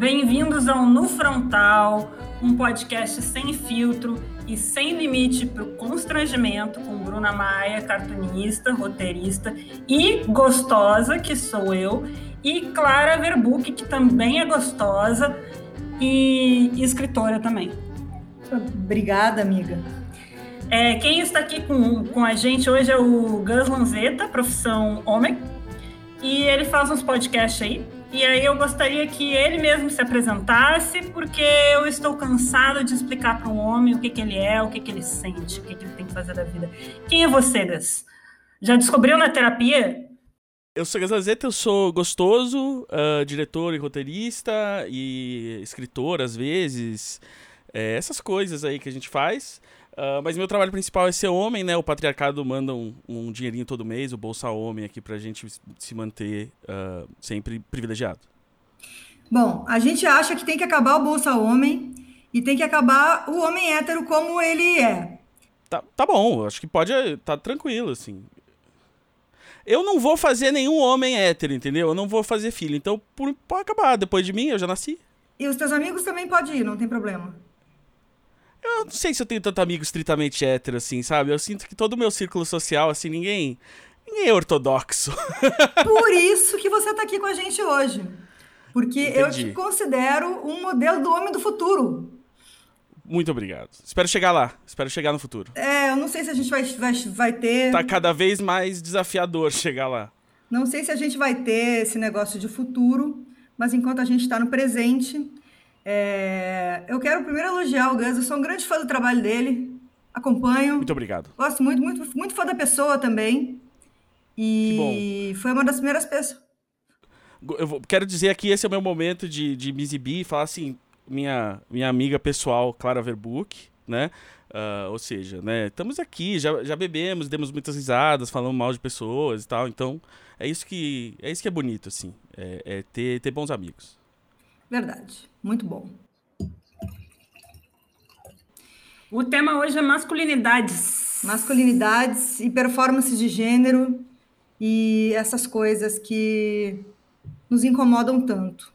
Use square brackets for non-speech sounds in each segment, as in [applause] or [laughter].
Bem-vindos ao No Frontal, um podcast sem filtro e sem limite para o constrangimento com Bruna Maia, cartunista, roteirista e gostosa, que sou eu, e Clara Verbuck, que também é gostosa e escritora também. Obrigada, amiga. É, quem está aqui com, com a gente hoje é o Gus Lanzetta, profissão homem, e ele faz uns podcasts aí. E aí eu gostaria que ele mesmo se apresentasse, porque eu estou cansado de explicar para um homem o que, que ele é, o que, que ele sente, o que, que ele tem que fazer da vida. Quem é você, Gus? Já descobriu na terapia? Eu sou Gus Lanzetta, eu sou gostoso, uh, diretor e roteirista, e escritor às vezes, é, essas coisas aí que a gente faz. Uh, mas meu trabalho principal é ser homem, né? O patriarcado manda um, um dinheirinho todo mês, o Bolsa Homem aqui pra gente se manter uh, sempre privilegiado. Bom, a gente acha que tem que acabar o Bolsa Homem e tem que acabar o homem hétero como ele é. Tá, tá bom, acho que pode. Tá tranquilo, assim. Eu não vou fazer nenhum homem hétero, entendeu? Eu não vou fazer filho. Então, por, pode acabar. Depois de mim, eu já nasci. E os teus amigos também podem ir, não tem problema. Eu não sei se eu tenho tanto amigo estritamente hétero, assim, sabe? Eu sinto que todo o meu círculo social, assim, ninguém. Ninguém é ortodoxo. [laughs] Por isso que você tá aqui com a gente hoje. Porque Entendi. eu te considero um modelo do homem do futuro. Muito obrigado. Espero chegar lá. Espero chegar no futuro. É, eu não sei se a gente vai, vai, vai ter. Tá cada vez mais desafiador chegar lá. Não sei se a gente vai ter esse negócio de futuro, mas enquanto a gente está no presente, é, eu quero primeiro elogiar o Gus, eu sou um grande fã do trabalho dele, acompanho. Muito obrigado. Gosto muito, muito, muito fã da pessoa também. E foi uma das primeiras pessoas. Eu quero dizer aqui, esse é o meu momento de, de me exibir e falar assim, minha, minha amiga pessoal, Clara Verbuck, né? Uh, ou seja, né, estamos aqui, já, já bebemos, demos muitas risadas, falamos mal de pessoas e tal, então é isso que é isso que é bonito, assim, é, é ter, ter bons amigos. Verdade. Muito bom. O tema hoje é masculinidades. Masculinidades e performances de gênero e essas coisas que nos incomodam tanto.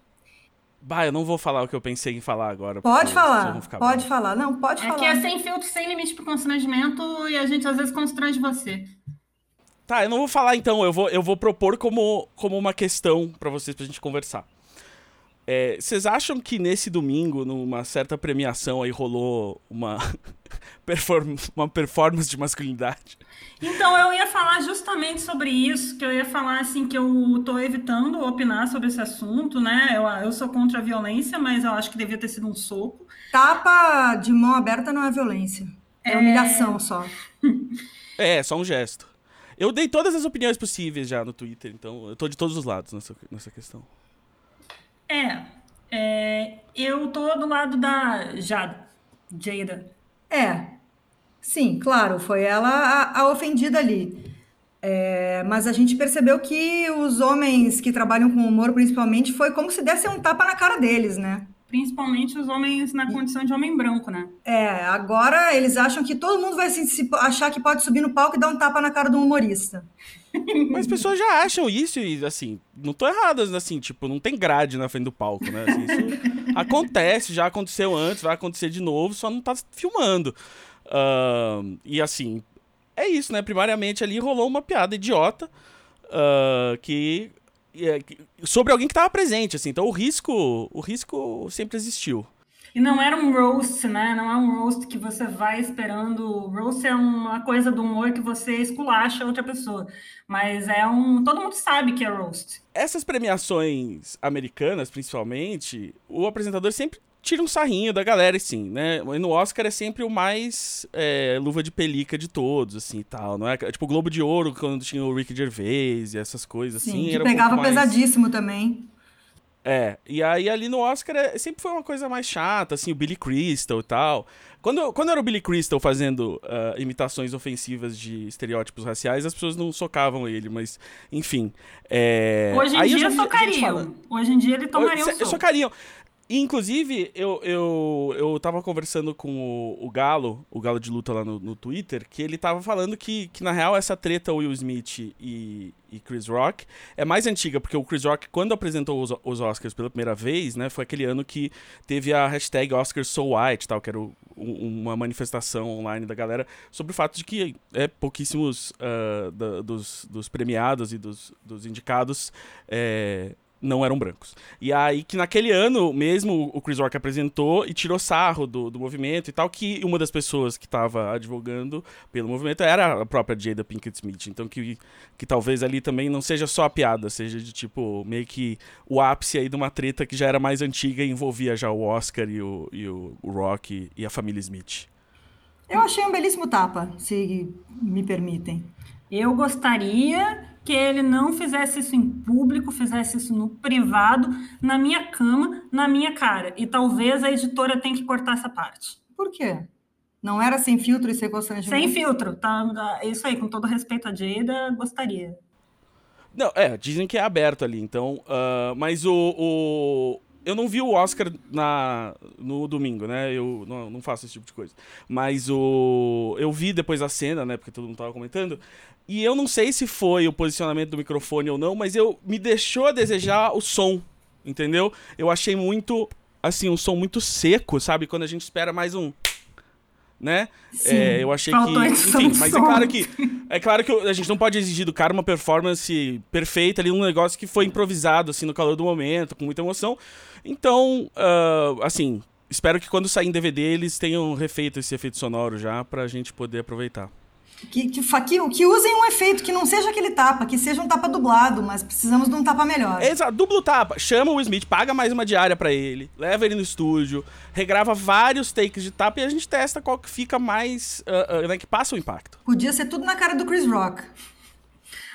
Bah, eu não vou falar o que eu pensei em falar agora. Pode falar, pode bem. falar. Não, pode é falar. É que é sem filtro, sem limite pro constrangimento e a gente às vezes constrange você. Tá, eu não vou falar então, eu vou, eu vou propor como, como uma questão para vocês pra gente conversar. É, vocês acham que nesse domingo, numa certa premiação, aí rolou uma, [laughs] perform uma performance de masculinidade? Então, eu ia falar justamente sobre isso, que eu ia falar assim que eu tô evitando opinar sobre esse assunto, né? Eu, eu sou contra a violência, mas eu acho que devia ter sido um soco. Tapa de mão aberta não é violência. É, é... humilhação só. [laughs] é, só um gesto. Eu dei todas as opiniões possíveis já no Twitter, então eu tô de todos os lados nessa, nessa questão. É, é, eu tô do lado da Jada, Jada. É, sim, claro, foi ela a, a ofendida ali. É, mas a gente percebeu que os homens que trabalham com humor, principalmente, foi como se desse um tapa na cara deles, né? Principalmente os homens na condição de homem branco, né? É, agora eles acham que todo mundo vai se, se achar que pode subir no palco e dar um tapa na cara do humorista. [laughs] Mas as pessoas já acham isso e, assim, não tô erradas, assim, tipo, não tem grade na frente do palco, né? Assim, isso [laughs] acontece, já aconteceu antes, vai acontecer de novo, só não tá filmando. Uh, e, assim, é isso, né? Primariamente ali rolou uma piada idiota uh, que sobre alguém que estava presente, assim. Então o risco, o risco sempre existiu. E não era um roast, né? Não é um roast que você vai esperando. Roast é uma coisa do humor que você esculacha outra pessoa. Mas é um. Todo mundo sabe que é roast. Essas premiações americanas, principalmente, o apresentador sempre tira um sarrinho da galera, assim, né? E no Oscar é sempre o mais é, luva de pelica de todos, assim, e tal, não é? Tipo, o Globo de Ouro, quando tinha o Rick Gervais e essas coisas, Sim, assim. Que pegava um mais... pesadíssimo também. É, e aí ali no Oscar é, sempre foi uma coisa mais chata, assim, o Billy Crystal e tal. Quando, quando era o Billy Crystal fazendo uh, imitações ofensivas de estereótipos raciais, as pessoas não socavam ele, mas, enfim. É... Hoje em aí dia socariam. Hoje em dia ele tomaria um soco. Socariam. Inclusive, eu, eu, eu tava conversando com o, o Galo, o Galo de Luta lá no, no Twitter, que ele tava falando que, que, na real, essa treta Will Smith e, e Chris Rock é mais antiga, porque o Chris Rock, quando apresentou os, os Oscars pela primeira vez, né, foi aquele ano que teve a hashtag Oscars So White, tal, que era o, uma manifestação online da galera sobre o fato de que é, pouquíssimos uh, da, dos, dos premiados e dos, dos indicados é, não eram brancos. E aí que naquele ano mesmo o Chris Rock apresentou e tirou sarro do, do movimento e tal, que uma das pessoas que estava advogando pelo movimento era a própria Jada Pinkett Smith. Então que, que talvez ali também não seja só a piada, seja de tipo meio que o ápice aí de uma treta que já era mais antiga e envolvia já o Oscar e o, e o, o Rock e a família Smith. Eu achei um belíssimo tapa, se me permitem. Eu gostaria que ele não fizesse isso em público, fizesse isso no privado, na minha cama, na minha cara. E talvez a editora tenha que cortar essa parte. Por quê? Não era sem filtro e sem constrangimento? Sem filtro, tá? Isso aí, com todo respeito a Jada, gostaria. Não, é, dizem que é aberto ali, então. Uh, mas o, o, Eu não vi o Oscar na, no domingo, né? Eu não, não faço esse tipo de coisa. Mas o. Eu vi depois a cena, né? Porque todo mundo tava comentando. E eu não sei se foi o posicionamento do microfone ou não, mas eu me deixou a desejar o som, entendeu? Eu achei muito, assim, um som muito seco, sabe? Quando a gente espera mais um né? Sim, é, eu achei que, enfim, mas é claro que é claro que a gente não pode exigir do cara uma performance perfeita ali, um negócio que foi improvisado assim no calor do momento, com muita emoção. Então, uh, assim, espero que quando sair em DVD eles tenham refeito esse efeito sonoro já pra gente poder aproveitar. Que, que, que, que, usem um efeito que não seja aquele tapa, que seja um tapa dublado, mas precisamos de um tapa melhor. Exato, duplo tapa. Chama o Smith, paga mais uma diária para ele, leva ele no estúdio, regrava vários takes de tapa e a gente testa qual que fica mais. Uh, uh, né, que passa o impacto. Podia ser tudo na cara do Chris Rock.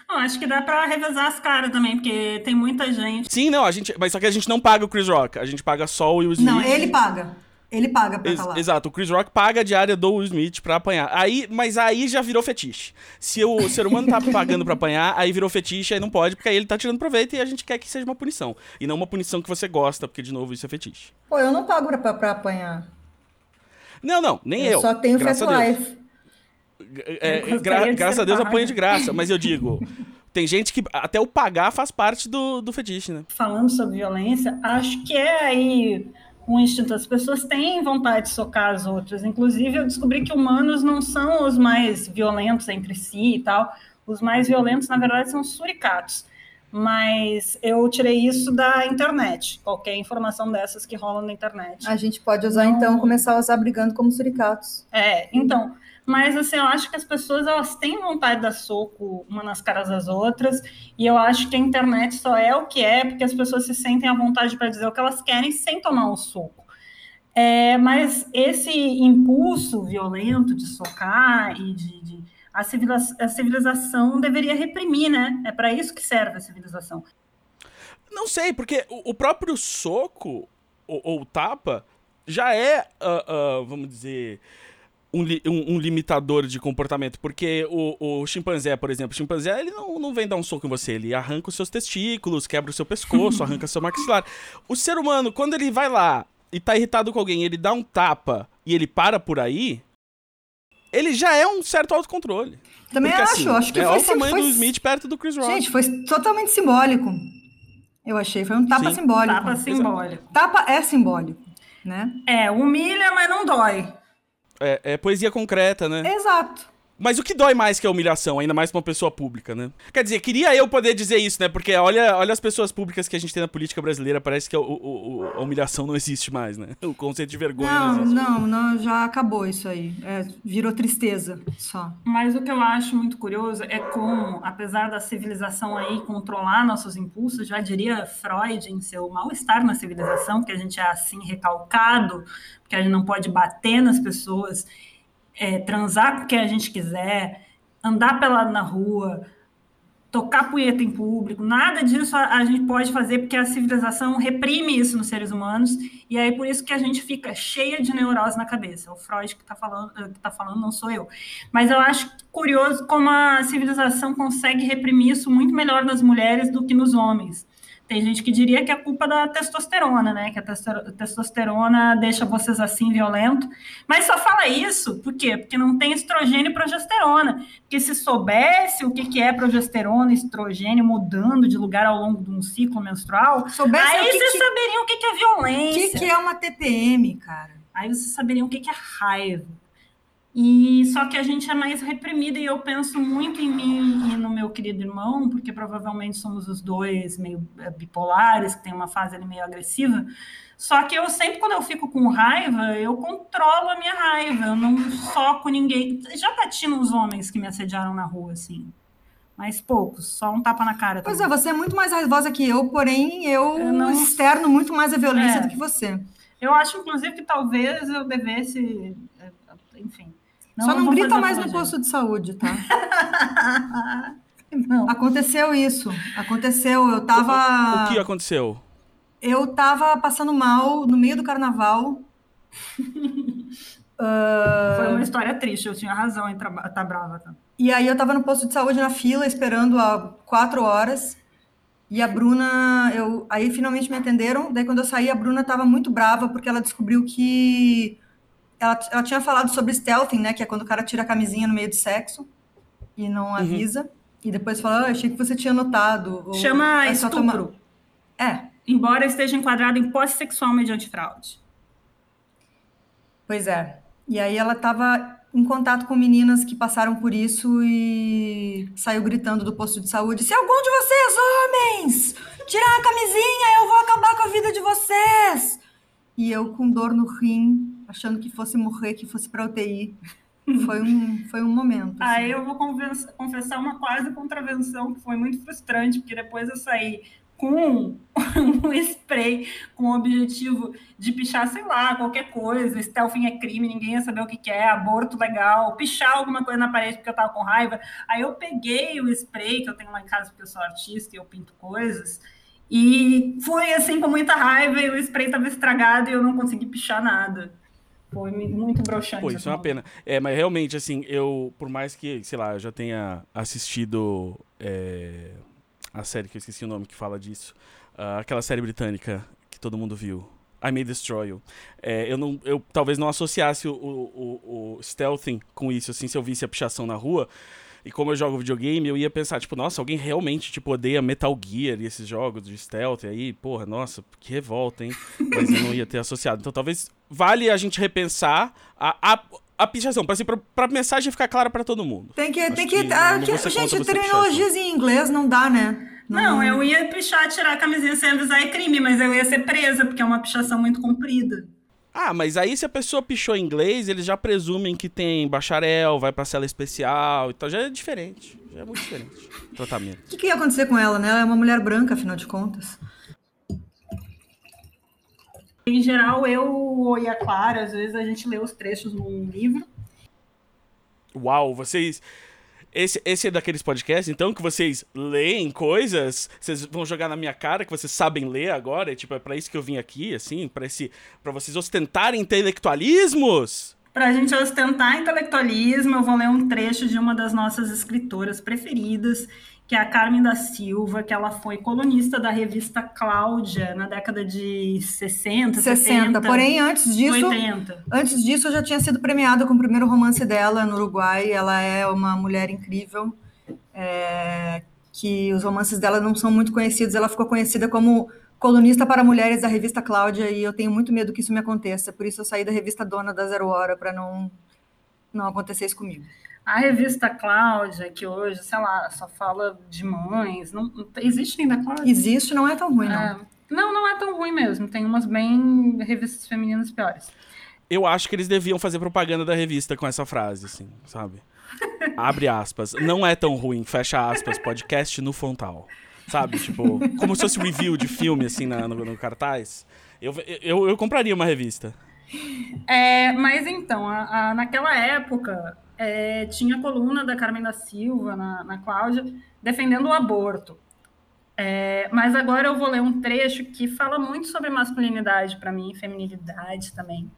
acho que dá pra revezar as caras também, porque tem muita gente. Sim, não, a gente. Mas só que a gente não paga o Chris Rock, a gente paga só o Will Smith. Não, ele paga. Ele paga pra Ex falar. Exato, o Chris Rock paga a diária do Will Smith pra apanhar. Aí, mas aí já virou fetiche. Se o ser humano tá [laughs] pagando pra apanhar, aí virou fetiche, aí não pode, porque aí ele tá tirando proveito e a gente quer que seja uma punição. E não uma punição que você gosta, porque, de novo, isso é fetiche. Pô, eu não pago pra, pra apanhar. Não, não, nem eu. Eu só tenho Fat Life. É, gra graças a Deus apanha de graça, mas eu [laughs] digo. Tem gente que até o pagar faz parte do, do fetiche, né? Falando sobre violência, acho que é aí um instinto. As pessoas têm vontade de socar as outras. Inclusive, eu descobri que humanos não são os mais violentos entre si e tal. Os mais violentos, na verdade, são os suricatos. Mas eu tirei isso da internet. Qualquer informação dessas que rolam na internet. A gente pode usar, não... então, começar a usar brigando como suricatos. É, então. Mas, assim, eu acho que as pessoas, elas têm vontade de dar soco uma nas caras das outras, e eu acho que a internet só é o que é porque as pessoas se sentem à vontade para dizer o que elas querem sem tomar um soco. É, mas esse impulso violento de socar e de, de a, civilização, a civilização deveria reprimir, né? É para isso que serve a civilização. Não sei, porque o, próprio soco ou, ou, tapa já é, uh, uh, vamos dizer, um, um, um, limitador de comportamento, porque o, o chimpanzé, por exemplo, o chimpanzé ele não, não vem dar um soco em você, ele arranca os seus testículos, quebra o seu pescoço, [laughs] arranca seu maxilar. O ser humano, quando ele vai lá e tá irritado com alguém, ele dá um tapa e ele para por aí, ele já é um certo autocontrole. Também porque, acho, assim, acho que é foi, o tamanho foi... do Smith perto do Chris Rock. Gente, foi totalmente simbólico. Eu achei, foi um tapa Sim. simbólico. Tapa simbólico. Tapa é simbólico, né? É, humilha, mas não dói. É, é poesia concreta, né? Exato. Mas o que dói mais que a humilhação, ainda mais pra uma pessoa pública, né? Quer dizer, queria eu poder dizer isso, né? Porque olha, olha as pessoas públicas que a gente tem na política brasileira, parece que a, o, a humilhação não existe mais, né? [laughs] O conceito de vergonha não, não existe. Não, não, já acabou isso aí. É, virou tristeza só. Mas o que eu acho muito curioso é como, apesar da civilização aí controlar nossos impulsos, já diria Freud em seu mal-estar na civilização, que a gente é assim recalcado, que a gente não pode bater nas pessoas é, transar com quem a gente quiser, andar pelado na rua, tocar punheta em público, nada disso a, a, gente pode fazer porque a civilização reprime isso nos seres humanos e aí por isso que a gente fica cheia de neurose na cabeça. O Freud que está falando, que tá falando não sou eu. Mas eu acho curioso como a civilização consegue reprimir isso muito melhor nas mulheres do que nos homens. Tem gente que diria que é culpa da testosterona, né? Que a testosterona deixa vocês assim violento. Mas só fala isso, por quê? Porque não tem estrogênio e progesterona. Porque se soubesse o que é progesterona e estrogênio mudando de lugar ao longo de um ciclo menstrual, soubesse aí vocês que... saberiam o que é violência. O que é uma TPM, cara? Aí vocês saberiam o que é raiva. E só que a gente é mais reprimida e eu penso muito em mim e no meu querido irmão, porque provavelmente somos os dois meio é, bipolares, que tem uma fase ali meio agressiva. Só que eu sempre, quando eu fico com raiva, eu controlo a minha raiva, eu não soco ninguém. Já bati nos homens que me assediaram na rua, assim. Mas poucos, só um tapa na cara. Também. Pois é, você é muito mais raivosa que eu, porém eu, eu não... externo muito mais a violência é. do que você. Eu acho, inclusive, que talvez eu devesse, não, Só não, não grita mais no posto de saúde, tá? [laughs] não. Aconteceu isso. Aconteceu. Eu tava. O, que aconteceu? Eu tava passando mal no meio do carnaval. Uh... [laughs] Foi uma história triste, eu tinha razão em estar tá brava. Tá? E aí eu tava no posto de saúde na fila, esperando há quatro horas. E a Bruna, eu, aí finalmente me atenderam. Daí quando eu saí, a Bruna tava muito brava porque ela descobriu que ela, ela tinha falado sobre stealthing, né? Que é quando o cara tira a camisinha no meio do sexo e não uhum. avisa. Uhum. E depois fala, ah, achei que você tinha notado. Chama é estupro. Tomar... É. Embora esteja enquadrado em posse sexual mediante fraude. Pois é. E aí ela estava em contato com meninas que passaram por isso e saiu gritando do posto de saúde: se algum de vocês, homens, tirar a camisinha, eu vou acabar com a vida de vocês. E eu com dor no rim, achando que fosse morrer, que fosse para UTI. [laughs] Foi um, foi um momento. Assim. Aí eu vou confessar uma quase contravenção que foi muito frustrante, porque depois eu saí com [laughs] um spray com o objetivo de pichar, sei lá, qualquer coisa, stealthing é crime, ninguém ia saber o que, que é, aborto legal, pichar alguma coisa na parede porque eu tava com raiva. Aí eu peguei o spray que eu tenho lá em casa porque eu sou artista e eu pinto coisas, e foi assim com muita raiva e o spray tava estragado e eu não consegui pichar nada. Foi muito broxante. Pô, isso é uma pena. É, mas realmente, assim, eu, por mais que, sei lá, eu já tenha assistido é, a série que eu esqueci o nome que fala disso, uh, aquela série britânica que todo mundo viu. I May Destroy You. É, eu, não, eu talvez não associasse o, o, o, stealthing com isso, assim, se eu visse a pichação na rua. E como eu jogo videogame, eu ia pensar, tipo, nossa, alguém realmente, tipo, odeia Metal Gear e esses jogos de stealth aí, porra, nossa, que revolta, hein? Mas eu não ia ter associado. Então talvez vale a gente repensar a, a, a pichação, pra, assim, pra, pra mensagem ficar clara para todo mundo. Tem que. tem que, que ah, gente, terminologias em inglês não dá, né? Não, não, eu ia pichar, tirar a camisinha sem avisar é crime, mas eu ia ser presa, porque é uma pichação muito comprida. Ah, mas aí se a pessoa pichou inglês, eles já presumem que tem bacharel, vai pra cela especial, então já é diferente. Já é muito diferente o tratamento. O que, que ia acontecer com ela, né? Ela é uma mulher branca, afinal de contas. Em geral, eu e a Clara, às vezes a gente lê os trechos num livro. Uau, vocês esse, esse é daqueles podcasts, então, que vocês leem coisas, vocês vão jogar na minha cara que vocês sabem ler agora, é, tipo, é pra isso que eu vim aqui, assim, pra, esse, pra vocês ostentarem intelectualismos? Pra gente ostentar intelectualismo, eu vou ler um trecho de uma das nossas escritoras preferidas, que é a Carmen da Silva, que ela foi colunista da revista Cláudia na década de 60, 60. 70. Porém, antes disso, 80. antes disso, eu já tinha sido premiada com o primeiro romance dela no Uruguai. Ela é uma mulher incrível, é, que os romances dela não são muito conhecidos. Ela ficou conhecida como colunista para mulheres da revista Cláudia e eu tenho muito medo que isso me aconteça. Por isso, eu saí da revista Dona da Zero Hora para não não acontecer isso comigo. A revista Cláudia, que hoje, sei lá, só fala de mães, não, existe ainda Cláudia? Existe, não é tão ruim, não. É, não, não é tão ruim mesmo. Tem umas bem revistas femininas piores. Eu acho que eles deviam fazer propaganda da revista com essa frase, assim, sabe? [laughs] Abre aspas. Não é tão ruim, fecha aspas, podcast no Fontal. Sabe? Tipo, como se fosse review de filme, assim, na, no, no cartaz. Eu, eu, eu compraria uma revista. É, mas então, a, a, naquela época, é, tinha a coluna da Carmen da Silva, na, na Cláudia, defendendo o aborto. É, mas agora eu vou ler um trecho que fala muito sobre masculinidade para mim, feminilidade também.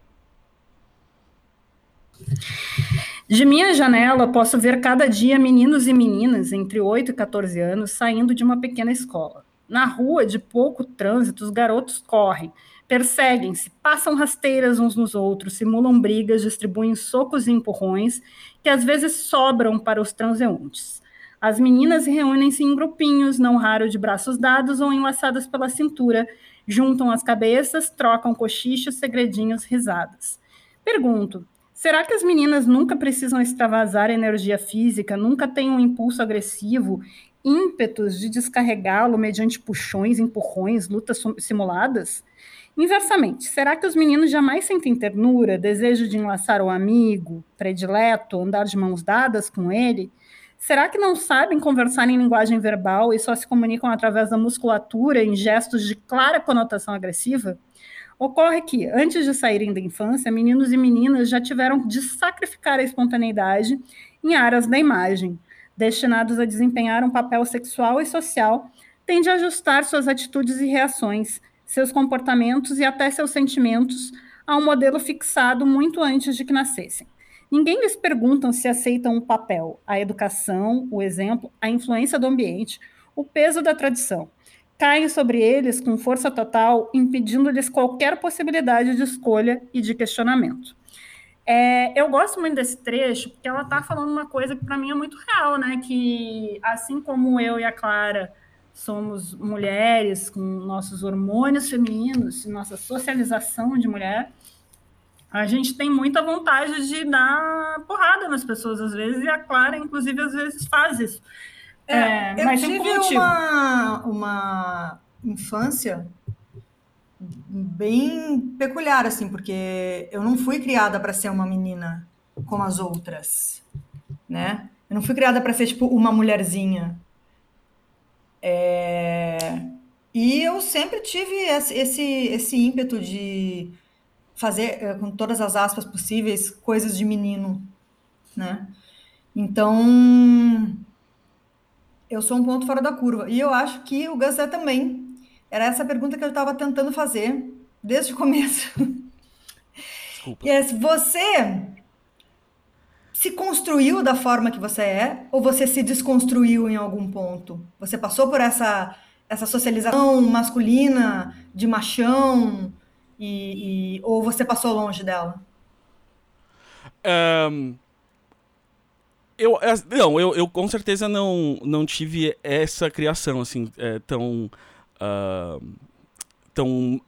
De minha janela, posso ver cada dia meninos e meninas entre 8 e 14 anos saindo de uma pequena escola. Na rua, de pouco trânsito, os garotos correm, perseguem-se, passam rasteiras uns nos outros, simulam brigas, distribuem socos e empurrões que às vezes sobram para os transeuntes. As meninas reúnem-se em grupinhos, não raro de braços dados ou enlaçadas pela cintura, juntam as cabeças, trocam cochichos, segredinhos, risadas. Pergunto: será que as meninas nunca precisam extravasar energia física, nunca têm um impulso agressivo, ímpetos de descarregá-lo mediante puxões, empurrões, lutas simuladas? Inversamente, será que os meninos jamais sentem ternura, desejo de enlaçar o amigo, predileto, andar de mãos dadas com ele? Será que não sabem conversar em linguagem verbal e só se comunicam através da musculatura, em gestos de clara conotação agressiva? Ocorre que, antes de saírem da infância, meninos e meninas já tiveram de sacrificar a espontaneidade em áreas da imagem, destinados a desempenhar um papel sexual e social, têm de ajustar suas atitudes e reações, seus comportamentos e até seus sentimentos a um modelo fixado muito antes de que nascessem. Ninguém lhes pergunta se aceitam o papel, a educação, o exemplo, a influência do ambiente, o peso da tradição. Caem sobre eles com força total, impedindo-lhes qualquer possibilidade de escolha e de questionamento. É, eu gosto muito desse trecho porque ela está falando uma coisa que para mim é muito real, né? Que assim como eu e a Clara somos mulheres com nossos hormônios femininos, nossa socialização de mulher, a gente tem muita vontade de dar porrada nas pessoas às vezes, e a Clara, inclusive, às vezes faz isso. É, é, eu tive uma, uma infância bem peculiar, assim, porque eu não fui criada para ser uma menina como as outras, né? Eu não fui criada para ser, tipo, uma mulherzinha. É... E eu sempre tive esse, esse, ímpeto de fazer, eh, com todas as aspas possíveis, coisas de menino, né? Então, eu sou um ponto fora da curva. E eu acho que o Gus é também. Era essa pergunta que eu estava tentando fazer desde o começo. Desculpa. É, você se construiu da forma que você é ou você se desconstruiu em algum ponto? Você passou por essa essa socialização masculina de machão, e, e, ou você passou longe dela? Um, eu, não, eu, eu com certeza não, não tive essa criação assim é, tão uh, tão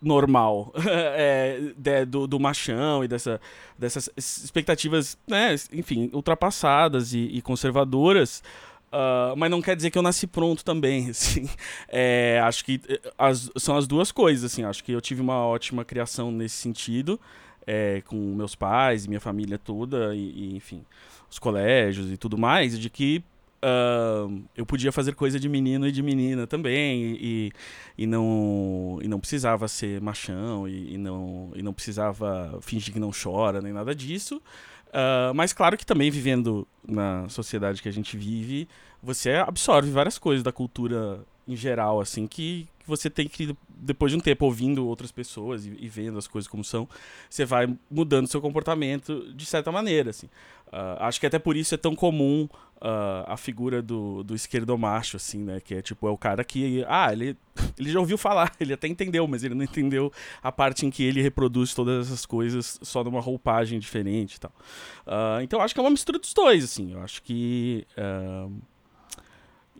normal [laughs] é, de, do, do machão e dessa, dessas expectativas, né, enfim, ultrapassadas e, e conservadoras. Uh, mas não quer dizer que eu nasci pronto também, [laughs] assim. É, acho que eh, as, são as duas coisas, assim. Acho que eu tive uma ótima criação nesse sentido, é, com meus pais minha família toda, e, e enfim, os colégios e tudo mais, de que uh, eu podia fazer coisa de menino e de menina também, e, e, não, e não precisava ser machão, e, e, não, e não precisava fingir que não chora, nem nada disso. Uh, mas claro que também vivendo na sociedade que a gente vive, você absorve várias coisas da cultura em geral, assim, que, você tem que, depois de um tempo ouvindo outras pessoas e, e vendo as coisas como são, você vai mudando seu comportamento de certa maneira, assim. Uh, acho que até por isso é tão comum uh, a figura do, do esquerdo macho, assim, né? Que é tipo, é o cara que. Ah, ele, [laughs] ele já ouviu falar, [laughs] ele até entendeu, mas ele não entendeu a parte em que ele reproduz todas essas coisas só numa roupagem diferente e tal. Uh, então acho que é uma mistura dos dois, assim. Eu acho que.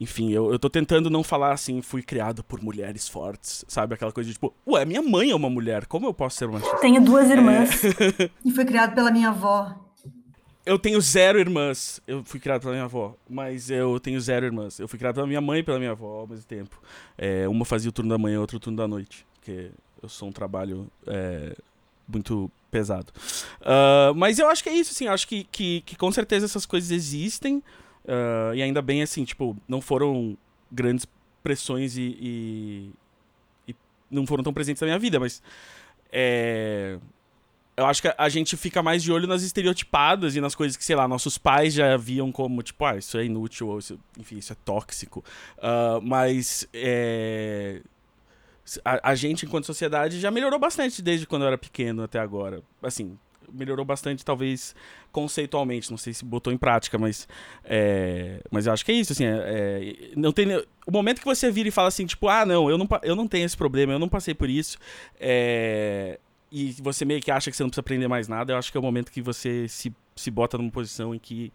Enfim, eu, eu tô tentando não falar assim, fui criado por mulheres fortes, sabe? Aquela coisa de tipo, ué, minha mãe é uma mulher, como eu posso ser machista? Tenho duas irmãs. É... [laughs] e fui criado pela minha avó eu tenho zero irmãs. Eu fui criado pela minha avó, mas eu tenho zero irmãs. Eu fui criado pela minha mãe e pela minha avó ao mesmo tempo. É, uma fazia o turno da manhã, outra o turno da noite. Porque eu sou um trabalho é, muito pesado. Uh, mas eu acho que é isso, assim. Acho que, que, que com certeza essas coisas existem. Uh, e ainda bem, assim, tipo, não foram grandes pressões e, e, e não foram tão presentes na minha vida, mas. É, eu acho que a gente fica mais de olho nas estereotipadas e nas coisas que, sei lá, nossos pais já viam como, tipo, ah, isso é inútil, ou isso, enfim, isso é tóxico. Uh, mas é, a, a, gente, enquanto sociedade, já melhorou bastante desde quando eu era pequeno até agora. Assim, melhorou bastante, talvez conceitualmente. Não sei se botou em prática, mas, é, mas eu acho que é isso. Assim, é, é, não tem, o momento que você vira e fala assim, tipo, ah, não, eu não, eu não tenho esse problema, eu não passei por isso. É, e você meio que acha que você não precisa aprender mais nada, eu acho que é o momento que você se, se bota numa posição em que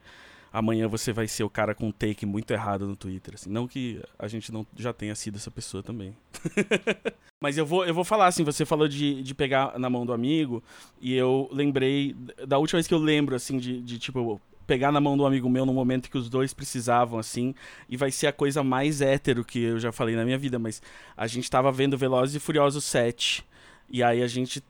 amanhã você vai ser o cara com um take muito errado no Twitter. Assim. Não que a gente não já tenha sido essa pessoa também. [laughs] Mas eu vou, eu vou falar assim, você falou de, de pegar na mão do amigo, e eu lembrei da última vez que eu lembro, assim, de, de tipo, pegar na mão do amigo meu no momento que os dois precisavam, assim, e vai ser a coisa mais hétero que eu já falei na minha vida, mas a gente tava vendo Velozes e Furiosos 7, e aí a gente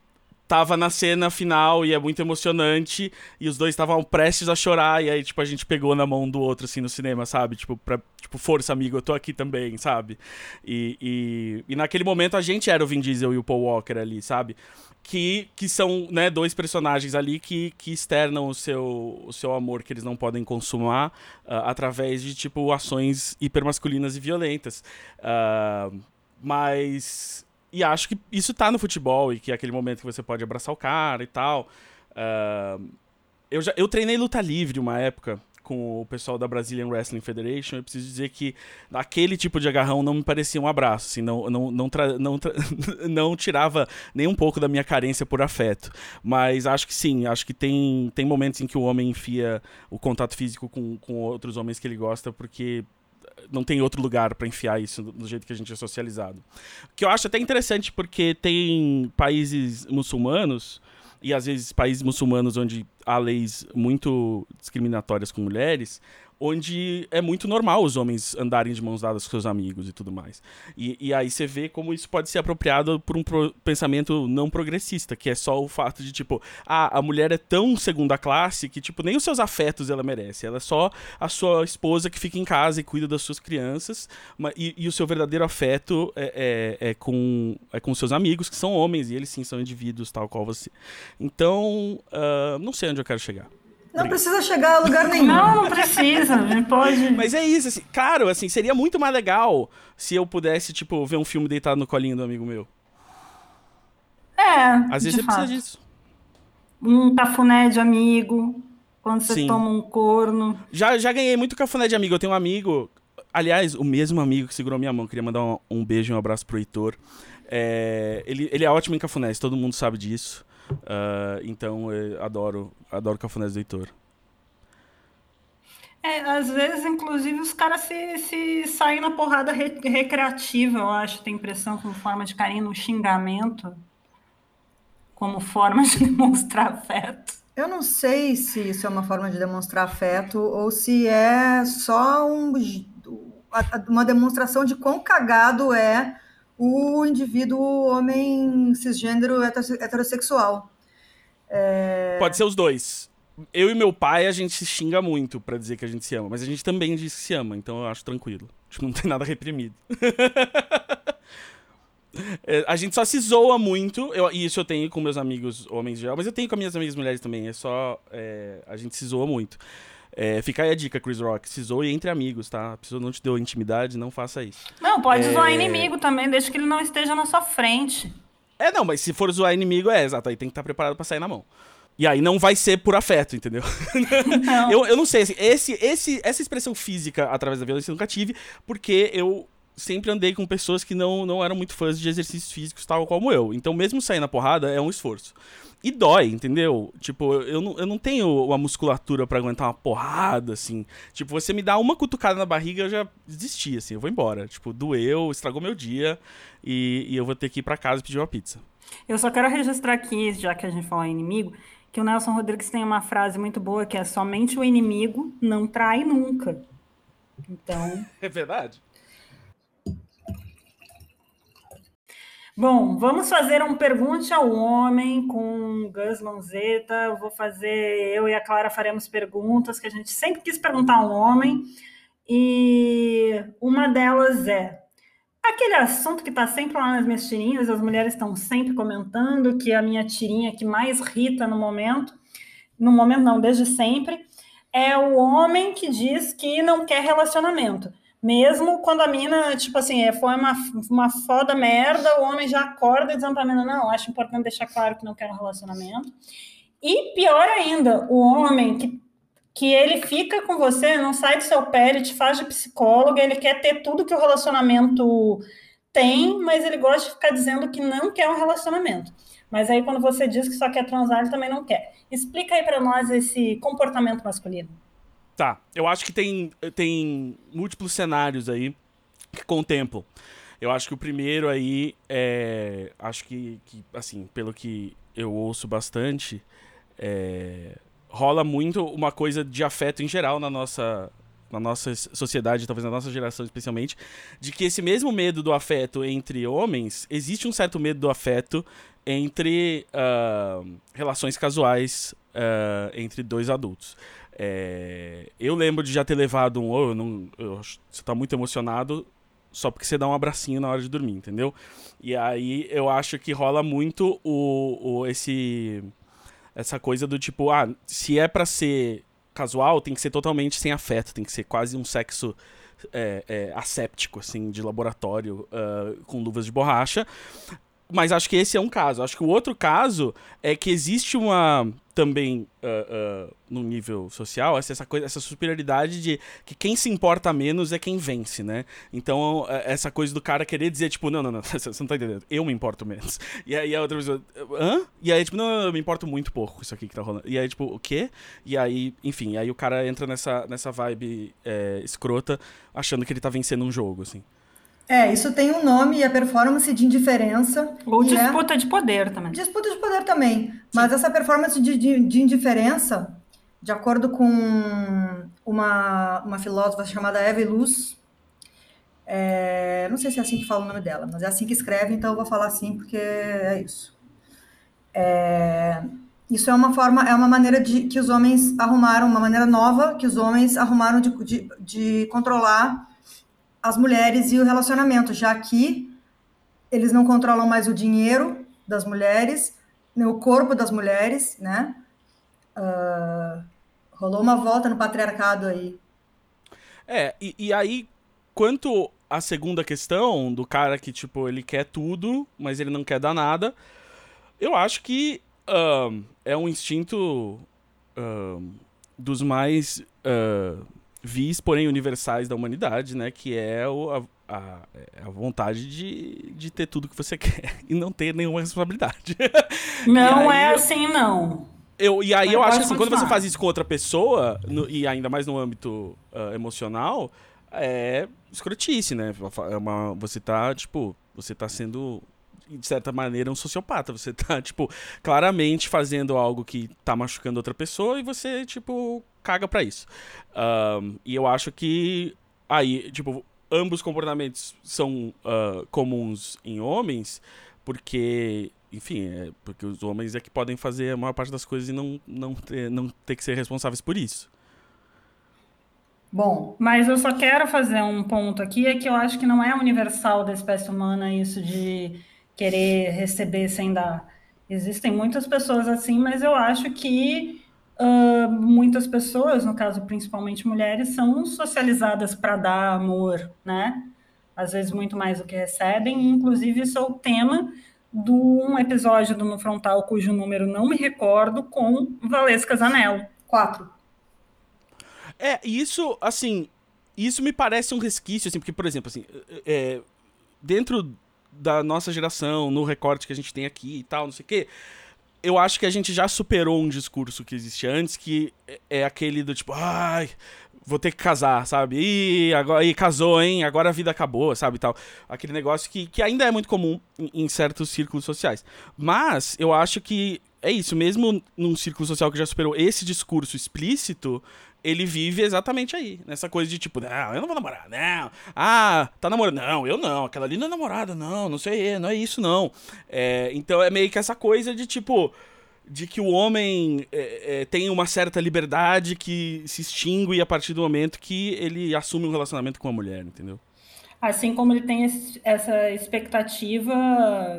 tava na cena final e é muito emocionante. E os dois estavam prestes a chorar. E aí, tipo, a gente pegou na mão do outro, assim, no cinema, sabe? Tipo, pra, tipo força, amigo, eu tô aqui também, sabe? E, e, e naquele momento a gente era o Vin Diesel e o Paul Walker ali, sabe? Que, que são né, dois personagens ali que, que externam o seu, o seu amor que eles não podem consumar uh, através de, tipo, ações hipermasculinas e violentas. Uh, mas e acho que isso tá no futebol e que é aquele momento que você pode abraçar o cara e tal. Uh, eu, já, eu treinei luta livre uma época com o pessoal da Brazilian Wrestling Federation. Eu preciso dizer que aquele tipo de agarrão não me parecia um abraço, assim, não, não, não, tra, não, tra, [laughs] não tirava nem um pouco da minha carência por afeto. Mas acho que sim, acho que tem, tem momentos em que o homem enfia o contato físico com, com outros homens que ele gosta, porque não tem outro lugar para enfiar isso do jeito que a gente é socializado. Que eu acho até interessante porque tem países muçulmanos e às vezes países muçulmanos onde há leis muito discriminatórias com mulheres, onde é muito normal os homens andarem de mãos dadas com seus amigos e tudo mais. E, e aí você vê como isso pode ser apropriado por um pro pensamento não progressista, que é só o fato de, tipo, ah, a mulher é tão segunda classe que, tipo, nem os seus afetos ela merece. Ela é só a sua esposa que fica em casa e cuida das suas crianças, e, e o seu verdadeiro afeto é, é, é, com, é com seus amigos, que são homens, e eles sim são indivíduos, tal qual você. Então, uh, não sei onde eu quero chegar. Não precisa chegar a lugar nenhum. Não, não precisa, pode. Mas é isso, assim, cara, assim, seria muito mais legal se eu pudesse, tipo, ver um filme deitado no colinho do amigo meu. É. Às vezes você fato. precisa disso. Um cafuné de amigo, quando você Sim. toma um corno. Já, já ganhei muito cafuné de amigo. Eu tenho um amigo, aliás, o mesmo amigo que segurou minha mão. Queria mandar um, um beijo e um abraço pro Heitor. É, ele, ele é ótimo em cafunés, todo mundo sabe disso. Uh, então eu adoro, adoro Cafunés do Heitor. É, às vezes, inclusive, os caras se, se saem na porrada re, recreativa, eu acho, tem impressão, como forma de carinho, no xingamento, como forma de [laughs] demonstrar afeto. Eu não sei se isso é uma forma de demonstrar afeto ou se é só um, uma demonstração de quão cagado é o indivíduo homem cisgênero heterossexual. É... Pode ser os dois. Eu e meu pai, a gente se xinga muito para dizer que a gente se ama, mas a gente também diz que se ama, então eu acho tranquilo. Tipo, não tem nada reprimido. [laughs] é, a gente só se zoa muito, eu, e isso eu tenho com meus amigos homens geral, mas eu tenho com minhas amigas mulheres também, é só. É, a gente se zoa muito. É, fica aí a dica, Chris Rock. Se zoe entre amigos, tá? A pessoa não te deu intimidade, não faça isso. Não, pode é... zoar inimigo também, desde que ele não esteja na sua frente. É, não, mas se for zoar inimigo, é, exato. Aí tem que estar preparado para sair na mão. E aí não vai ser por afeto, entendeu? [laughs] Não. eu, eu não sei, assim, esse, esse, essa expressão física através da violência eu nunca tive, porque eu sempre andei com pessoas que não, não eram muito fãs de exercícios físicos, tal como eu. Então, mesmo sair na porrada é um esforço. E dói, entendeu? Tipo, eu não, eu não tenho uma musculatura para aguentar uma porrada, assim. Tipo, você me dá uma cutucada na barriga, eu já desisti, assim, eu vou embora. Tipo, doeu, estragou meu dia e, e eu vou ter que ir pra casa pedir uma pizza. Eu só quero registrar aqui, já que a gente falou em inimigo, que o Nelson Rodrigues tem uma frase muito boa que é somente o inimigo não trai nunca. Então. [laughs] É verdade. Bom, vamos fazer um Pergunte ao Homem com Gus Lanzetta. Vou fazer, eu e a Clara faremos perguntas que a gente sempre quis perguntar ao homem. E uma delas é aquele assunto que está sempre lá nas minhas tirinhas, as mulheres estão sempre comentando, que a minha tirinha que mais irrita no momento, no momento não, desde sempre, é o homem que diz que não quer relacionamento. Mesmo quando a mina, tipo assim, é, foi uma, uma foda merda, o homem já acorda dizendo pra mina, não, acho importante deixar claro que não quero relacionamento. E pior ainda, o homem que, que ele fica com você, não sai do seu pé, ele te faz de psicólogo, ele quer ter tudo que o relacionamento tem, mas ele gosta de ficar dizendo que não quer um relacionamento. Mas aí quando você diz que só quer transar, ele também não quer. Explica aí para nós esse comportamento masculino. Tá, eu acho que tem, tem múltiplos cenários aí que contemplam. Eu acho que o primeiro aí é. Acho que, que assim, pelo que eu ouço bastante, é, rola muito uma coisa de afeto em geral na nossa, na nossa sociedade, talvez na nossa geração especialmente, de que esse mesmo medo do afeto entre homens, existe um certo medo do afeto entre uh, relações casuais uh, entre dois adultos. É, eu lembro de já ter levado um. Oh, não, eu, você tá muito emocionado só porque você dá um abracinho na hora de dormir, entendeu? E aí eu acho que rola muito o, o esse essa coisa do tipo, ah, se é para ser casual, tem que ser totalmente sem afeto, tem que ser quase um sexo é, é, asséptico, assim, de laboratório, uh, com luvas de borracha. Mas acho que esse é um caso. Acho que o outro caso é que existe uma também uh, uh, no nível social essa coisa essa superioridade de que quem se importa menos é quem vence né? Então essa coisa do cara querer dizer tipo não não não [laughs] você não tá entendendo. Eu me importo menos. E aí a outra pessoa hã? E aí tipo não, não, eu me importo muito pouco isso aqui que tá rolando. E aí tipo o quê? E aí enfim aí o cara entra nessa nessa vibe é, escrota achando que ele tá vencendo um jogo assim é, isso tem um nome, é performance de indiferença. Ou é disputa é... de poder também. Disputa de poder também. Sim. Mas essa performance de, de, de, indiferença, de acordo com uma, uma filósofa chamada Eva Luz, é, não sei se é assim que fala o nome dela, mas é assim que escreve, então eu vou falar assim porque é isso. É, isso é uma forma, é uma maneira de que os homens arrumaram, uma maneira nova que os homens arrumaram de, de, de controlar as mulheres e o relacionamento, já que eles não controlam mais o dinheiro das mulheres, nem o corpo das mulheres, né? Uh, rolou uma volta no patriarcado aí. É, e, e aí, quanto à segunda questão do cara que, tipo, ele quer tudo, mas ele não quer dar nada, eu acho que uh, é um instinto uh, dos mais uh, vis, porém universais da humanidade, né? Que é o, a, a, a, vontade de, de ter tudo que você [laughs] quer e não ter nenhuma responsabilidade. [laughs] Não é assim, não. Eu, e aí Mas eu acho que assim, quando você faz isso com outra pessoa, no, e ainda mais no âmbito uh, emocional, é escrotice, né? É uma, você tá, tipo, você tá sendo de certa maneira, um sociopata. Você tá, [laughs] tipo, claramente fazendo algo que tá machucando outra pessoa e você, tipo, caga pra isso. Um, e eu acho que aí, tipo, ambos comportamentos são uh, comuns em homens, porque, enfim, é porque os homens é que podem fazer a maior parte das coisas e não, não, ter, não ter que ser responsáveis por isso. Bom, mas eu só quero fazer um ponto aqui, é que eu acho que não é universal da espécie humana isso de querer receber sem dar. Existem muitas pessoas assim, mas eu acho que uh, muitas pessoas, no caso principalmente mulheres, são socializadas para dar amor, né? Às vezes muito mais do que recebem, inclusive isso é o tema de um episódio do No Frontal, cujo número não me recordo, com Valesca Zanello. Quatro. É, isso, assim, isso me parece um resquício, assim, porque, por exemplo, assim, é, dentro da nossa geração, no recorte que a gente tem aqui e tal, não sei o quê. Eu acho que a gente já superou um discurso que existia antes, que é, é aquele do tipo, ai, vou ter que casar, sabe? E agora casou, hein? Agora a vida acabou, sabe? Tal. Aquele negócio que, que ainda é muito comum em, em certos círculos sociais. Mas eu acho que é isso, mesmo num círculo social que já superou esse discurso explícito, ele vive exatamente aí, nessa coisa de tipo, não, eu não vou namorar, não. Ah, tá namorando? Não, eu não. Aquela ali não é namorada, não, não sei, não é isso, não. É, então é meio que essa coisa de tipo. De que o homem é, é, tem uma certa liberdade que se extingue a partir do momento que ele assume um relacionamento com a mulher, entendeu? Assim como ele tem esse, essa expectativa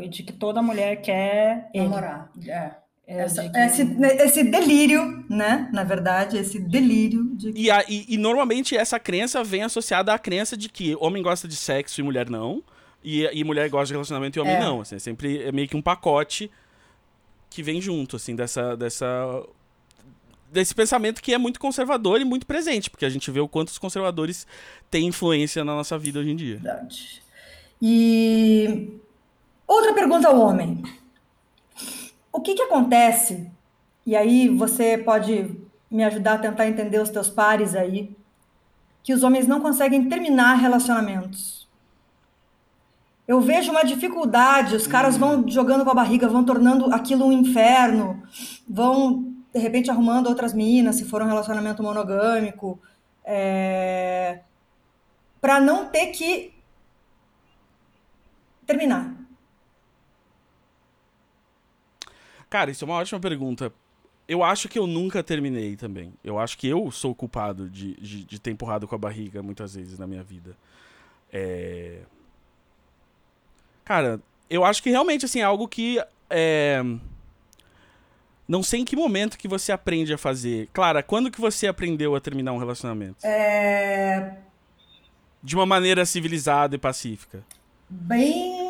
de que toda mulher quer namorar. É. É, Essa, que... esse, esse, delírio, né? Na verdade, esse delírio de e, a, e, e, normalmente essa crença vem associada à crença de que homem gosta de sexo e mulher não. E, e mulher gosta de relacionamento e homem é. não. Assim, é sempre é meio que um pacote que vem junto, assim, dessa, dessa desse pensamento que é muito conservador e muito presente, porque a gente vê o quanto os conservadores têm influência na nossa vida hoje em dia. Verdade. E outra pergunta ao homem. O que, que acontece? E aí você pode me ajudar a tentar entender os teus pares aí, que os homens não conseguem terminar relacionamentos. Eu vejo uma dificuldade, os caras vão jogando com a barriga, vão tornando aquilo um inferno, vão de repente arrumando outras meninas, se for um relacionamento monogâmico, é... para não ter que terminar. Cara, isso é uma ótima pergunta. Eu acho que eu nunca terminei também. Eu acho que eu sou culpado de, de, de ter empurrado com a barriga muitas vezes na minha vida. É... Cara, eu acho que realmente, assim, é algo que. É... Não sei em que momento que você aprende a fazer. Clara, quando que você aprendeu a terminar um relacionamento? É... De uma maneira civilizada e pacífica. Bem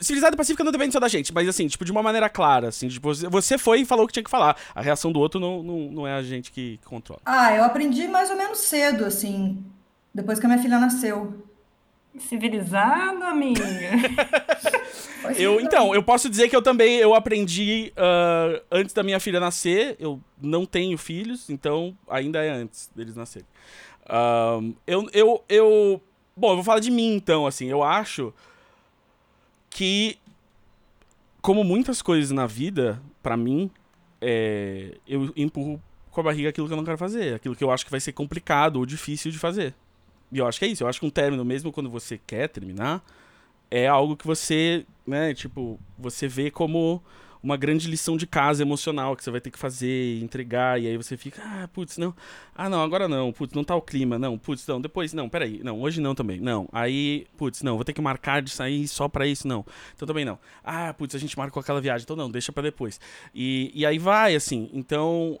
Civilizado e pacífica não depende só da gente, mas assim, tipo, de uma maneira clara, assim, tipo, você foi e falou o que tinha que falar. A reação do outro não, não, não é a gente que controla. Ah, eu aprendi mais ou menos cedo, assim, depois que a minha filha nasceu. Civilizado, amiga. [laughs] eu, então, eu posso dizer que eu também eu aprendi uh, antes da minha filha nascer. Eu não tenho filhos, então ainda é antes deles nascerem. Uh, eu, eu, eu. Bom, eu vou falar de mim então, assim. Eu acho que, como muitas coisas na vida, para mim, é, eu empurro com a barriga aquilo que eu não quero fazer, aquilo que eu acho que vai ser complicado ou difícil de fazer. E eu acho que é isso. Eu acho que um término, mesmo quando você quer terminar, é algo que você, né, tipo, você vê como uma grande lição de casa emocional que você vai ter que fazer, entregar, e aí você fica, ah, putz, não, ah, não, agora não, putz, não tá o clima, não, putz, não, depois, não, peraí, não, hoje não também, não, aí, putz, não, vou ter que marcar de sair só pra isso, não, então também não, ah, putz, a gente marcou aquela viagem, então não, deixa pra depois, e, e aí vai, assim, então,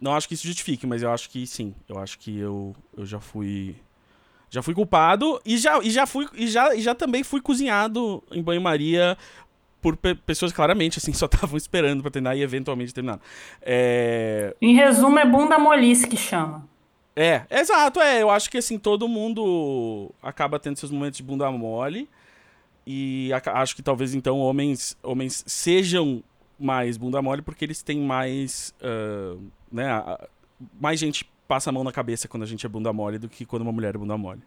não acho que isso justifique, mas eu acho que sim, eu acho que eu, eu já fui... Já fui culpado e já, e já fui e já, e já também fui cozinhado em banho-maria por pe pessoas claramente, assim, [laughs] só estavam esperando pra terminar e eventualmente terminar. É... Em resumo, é bunda molice que chama. É, exato, é. Eu acho que, assim, todo mundo acaba tendo seus momentos de bunda mole. E acho que talvez, então, homens, homens sejam mais bunda mole porque eles têm mais, uh, né, mais gente passa a mão na cabeça quando a gente é bunda mole do que quando uma mulher é bunda mole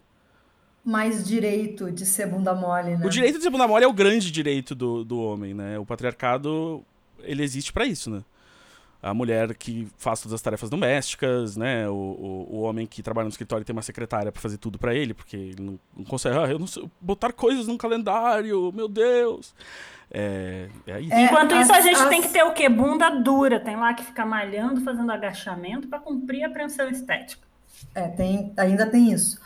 mais direito de ser bunda mole, né? O direito de ser bunda mole é o grande direito do, do homem, né? O patriarcado, ele existe para isso, né? A mulher que faz todas as tarefas domésticas, né? O, o, o homem que trabalha no escritório e tem uma secretária para fazer tudo para ele, porque ele não, não consegue. Ah, eu não sei, botar coisas num calendário, meu Deus. É, é isso. É, Enquanto isso, a gente as... tem que ter o quê? Bunda dura. Tem lá que ficar malhando, fazendo agachamento para cumprir a apreensão estética. É, tem, ainda tem isso.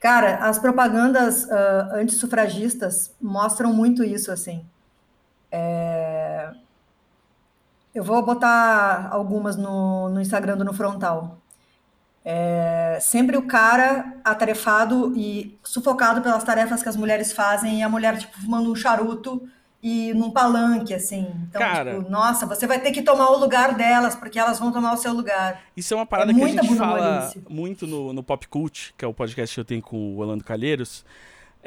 Cara, as propagandas uh, antissufragistas mostram muito isso, assim. É... Eu vou botar algumas no, no Instagram do No Frontal. É... Sempre o cara atarefado e sufocado pelas tarefas que as mulheres fazem e a mulher, tipo, fumando um charuto e num palanque, assim. Então, Cara, tipo, nossa, você vai ter que tomar o lugar delas, porque elas vão tomar o seu lugar. Isso é uma parada é que a gente fala muito no, no Pop Cult, que é o podcast que eu tenho com o Orlando Calheiros.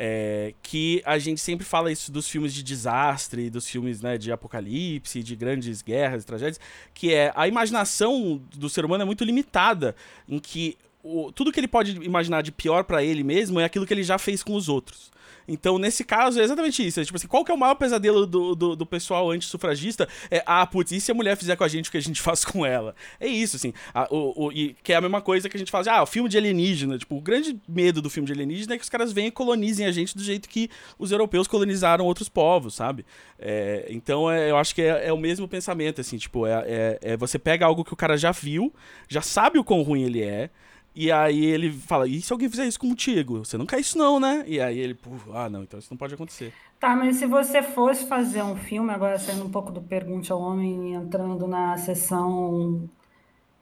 É, que a gente sempre fala isso dos filmes de desastre, dos filmes né, de apocalipse, de grandes guerras, tragédias, que é a imaginação do ser humano é muito limitada, em que o, tudo que ele pode imaginar de pior para ele mesmo é aquilo que ele já fez com os outros. Então, nesse caso, é exatamente isso. É, tipo assim, qual que é o maior pesadelo do, do, do pessoal antissufragista? É, ah, putz, e se a mulher fizer com a gente o que a gente [laughs] faz com ela? É isso, assim. A, o, o, e que é a mesma coisa que a gente fala, assim, ah, o filme de alienígena. Tipo, o grande medo do filme de alienígena é que os caras venham e colonizem a gente do jeito que os europeus colonizaram outros povos, sabe? É, então, é, eu acho que é, é, o mesmo pensamento, assim, tipo, é, é você pega algo que o cara já viu, já sabe o quão ruim ele é, e aí ele fala, e se alguém fizer isso contigo? Você não quer isso não, né? E aí ele, ah, não, então isso não pode acontecer. Tá, mas se você fosse fazer um filme, agora saindo um pouco do Pergunte ao Homem, entrando na sessão...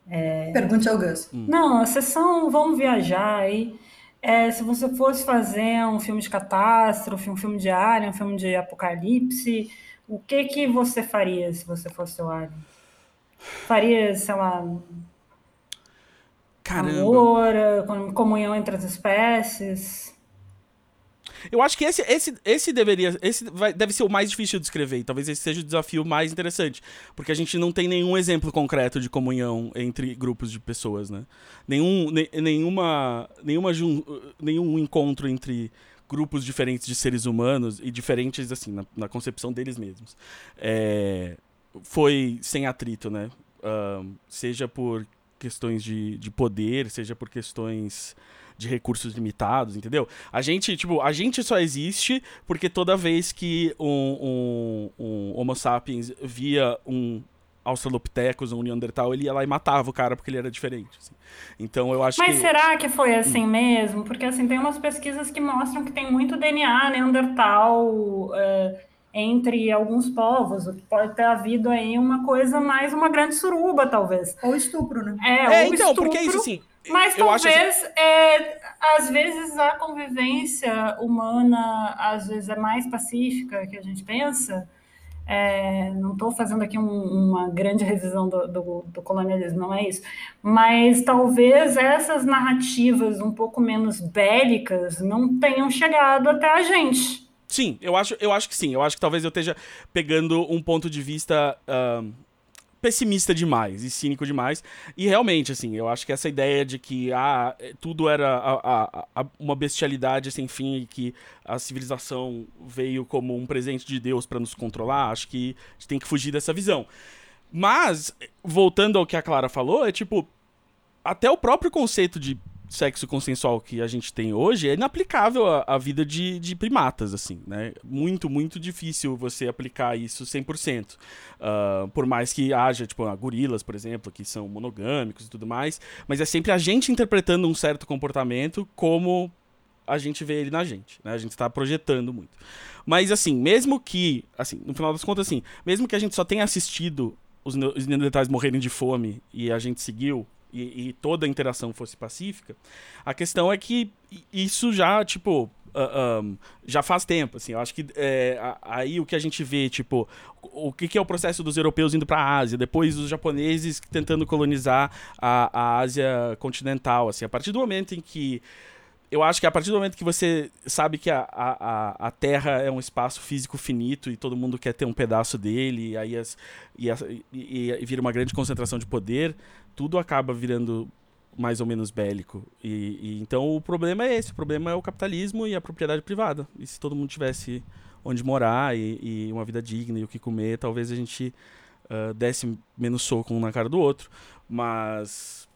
É... Pergunte ao Gus. Hum. Não, a sessão Vamos Viajar aí. É, se você fosse fazer um filme de catástrofe, um filme de alien, um filme de apocalipse, o que que você faria se você fosse o Alien? Faria, sei lá, Caramba. amor, comunhão entre as espécies? Eu acho que esse, esse, esse deveria. Esse vai, deve ser o mais difícil de escrever. E talvez esse seja o desafio mais interessante. Porque a gente não tem nenhum exemplo concreto de comunhão entre grupos de pessoas, né? Nenhum, ne, nenhuma, nenhuma jun, nenhum encontro entre grupos diferentes de seres humanos e diferentes, assim, na, na concepção deles mesmos. É, foi sem atrito, né? Seja por questões de, de poder, seja por questões de recursos limitados, entendeu? A gente, tipo, a gente só existe porque toda vez que um, um, um Homo sapiens via um Australopithecus, um Neandertal, ele ia lá e matava o cara porque ele era diferente. Assim. Então eu acho Mas que... será que foi assim mesmo? Porque assim, tem umas pesquisas que mostram que tem muito DNA Neandertal é, entre alguns povos. Pode ter havido aí uma coisa mais uma grande suruba, talvez. Ou estupro, né? É, É, ou então, estupro, porque é isso assim. Mas eu acho assim- talvez, é, às vezes, a convivência humana, às vezes, é mais pacífica que a gente pensa. É, não estou fazendo aqui um, uma grande revisão do, do, do, colonialismo, não é isso. Mas talvez essas narrativas um pouco menos bélicas não tenham chegado até a gente. Sim, eu acho, eu acho que sim. Eu acho que talvez eu esteja pegando um ponto de vista uh, pessimista demais e cínico demais. E realmente, assim, eu acho que essa ideia de que ah, tudo era a, a, a, uma bestialidade sem fim e que a civilização veio como um presente de Deus para nos controlar, acho que a gente tem que fugir dessa visão. Mas, voltando ao que a Clara falou, é tipo. Até o próprio conceito de sexo consensual que a gente tem hoje é inaplicável à, à vida de, de, primatas, assim, né? Muito, muito difícil você aplicar isso 100%. Uh, por mais que haja, tipo, gorilas, por exemplo, que são monogâmicos e tudo mais, mas é sempre a gente interpretando um certo comportamento como a gente vê ele na gente, né? A gente está projetando muito. Mas, assim, mesmo que, assim, no final das contas, assim, mesmo que a gente só tenha assistido os, os neandertais morrerem de fome e a gente seguiu e, e, toda a interação fosse pacífica, a questão é que isso já, tipo, uh, um, já faz tempo, assim, eu acho que é, aí o que a gente vê, tipo, o que, que é o processo dos europeus indo para a Ásia, depois os japoneses tentando colonizar a, a Ásia continental, assim, a partir do momento em que eu acho que a partir do momento que você sabe que a, a, a Terra é um espaço físico finito e todo mundo quer ter um pedaço dele, e aí as, e, as, e, e vira uma grande concentração de poder, tudo acaba virando mais ou menos bélico. E, e, então o problema é esse, o problema é o capitalismo e a propriedade privada. E se todo mundo tivesse onde morar e, e uma vida digna e o que comer, talvez a gente uh, desse menos soco um na cara do outro. Mas,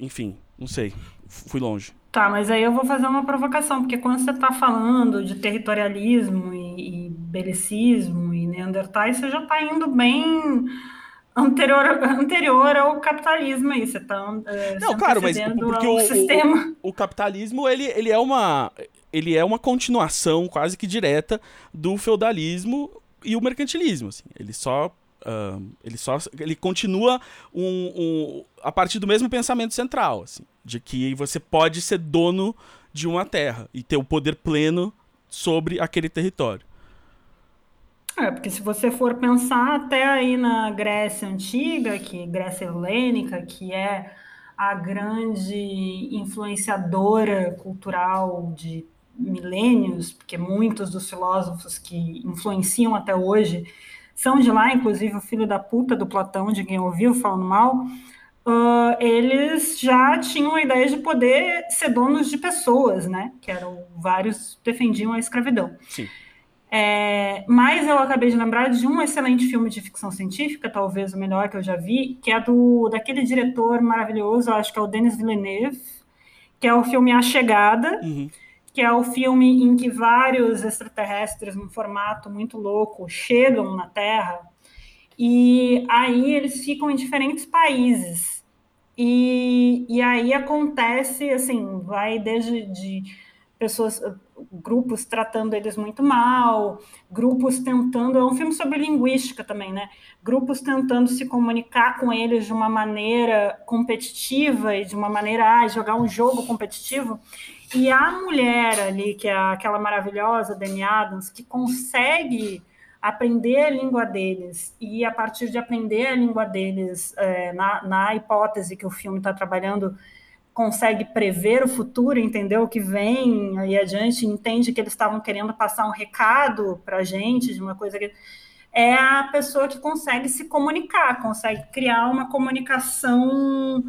enfim, não sei, fui longe. Tá, mas aí eu vou fazer uma provocação, porque quando você está falando de territorialismo e, e belicismo e neandertais, você já está indo bem anterior, anterior ao capitalismo aí, você está é, Não, claro, mas porque o, sistema. O, o, capitalismo, ele, ele, é uma, ele é uma continuação quase que direta do feudalismo e o mercantilismo, assim. Ele só Uh, ele só ele continua um, um, a partir do mesmo pensamento central, assim, de que você pode ser dono de uma terra e ter o poder pleno sobre aquele território. É, porque se você for pensar até aí na Grécia Antiga, que Grécia Helênica, que é a grande influenciadora cultural de milênios, porque muitos dos filósofos que influenciam até hoje são de lá, inclusive o filho da puta do Platão, de quem ouviu falando mal, uh, eles já tinham a ideia de poder ser donos de pessoas, né? Que eram vários defendiam a escravidão. Sim. É, mas eu acabei de lembrar de um excelente filme de ficção científica, talvez o melhor que eu já vi, que é do daquele diretor maravilhoso, acho que é o Denis Villeneuve, que é o filme A Chegada. Uhum que é o filme em que vários extraterrestres, num formato muito louco, chegam na Terra e aí eles ficam em diferentes países. E, e aí acontece, assim, vai desde de pessoas, grupos tratando eles muito mal, grupos tentando, é um filme sobre linguística também, né? Grupos tentando se comunicar com eles de uma maneira competitiva e de uma maneira, ah, jogar um jogo competitivo. E a mulher ali, que é aquela maravilhosa Demi Adams, que consegue aprender a língua deles e, a partir de aprender a língua deles, é, na, na hipótese que o filme está trabalhando, consegue prever o futuro, entendeu o que vem aí adiante, entende que eles estavam querendo passar um recado para a gente de uma coisa que é a pessoa que consegue se comunicar, consegue criar uma comunicação,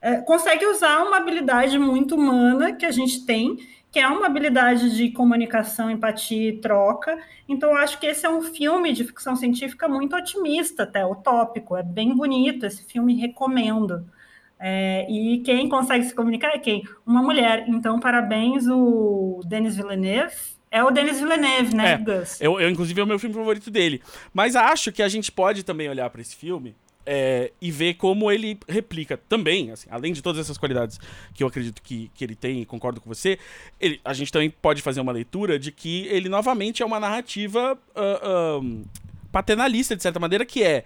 é, consegue usar uma habilidade muito humana que a gente tem, que é uma habilidade de comunicação, empatia e troca. Então, acho que esse é um filme de ficção científica muito otimista, até utópico, é bem bonito. Esse filme recomendo. É, e quem consegue se comunicar é quem? Uma mulher. Então, parabéns, o Denis Villeneuve. É o Denis Villeneuve, né, é, Gus? Eu, eu, inclusive, é o meu filme favorito dele. Mas acho que a gente pode também olhar para esse filme é, e ver como ele replica também, assim, além de todas essas qualidades que eu acredito que, que ele tem e concordo com você, ele, a gente também pode fazer uma leitura de que ele novamente é uma narrativa uh, uh, paternalista, de certa maneira, que é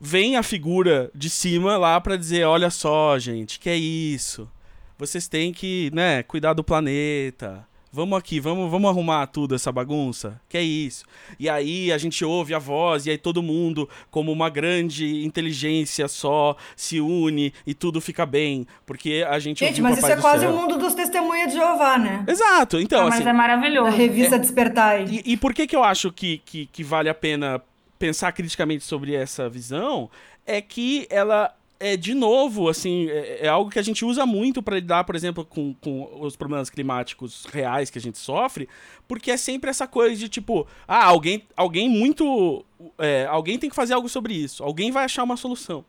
vem a figura de cima lá para dizer, olha só, gente, que é isso. Vocês têm que, né, cuidar do planeta. Vamos aqui, vamos, vamos arrumar tudo essa bagunça. Que é isso. E aí a gente ouve a voz e aí todo mundo, como uma grande inteligência só, se une e tudo fica bem, porque a gente Gente, mas isso é quase o mundo dos testemunhas de Jeová, né? Exato. Então, ah, mas assim, é maravilhoso. A revista é, Despertar. E, e por que que eu acho que, que, que vale a pena pensar criticamente sobre essa visão é que ela é de novo, assim, é, é algo que a gente usa muito para lidar, por exemplo, com, com os problemas climáticos reais que a gente sofre, porque é sempre essa coisa de tipo, ah, alguém, alguém muito. É, alguém tem que fazer algo sobre isso, alguém vai achar uma solução.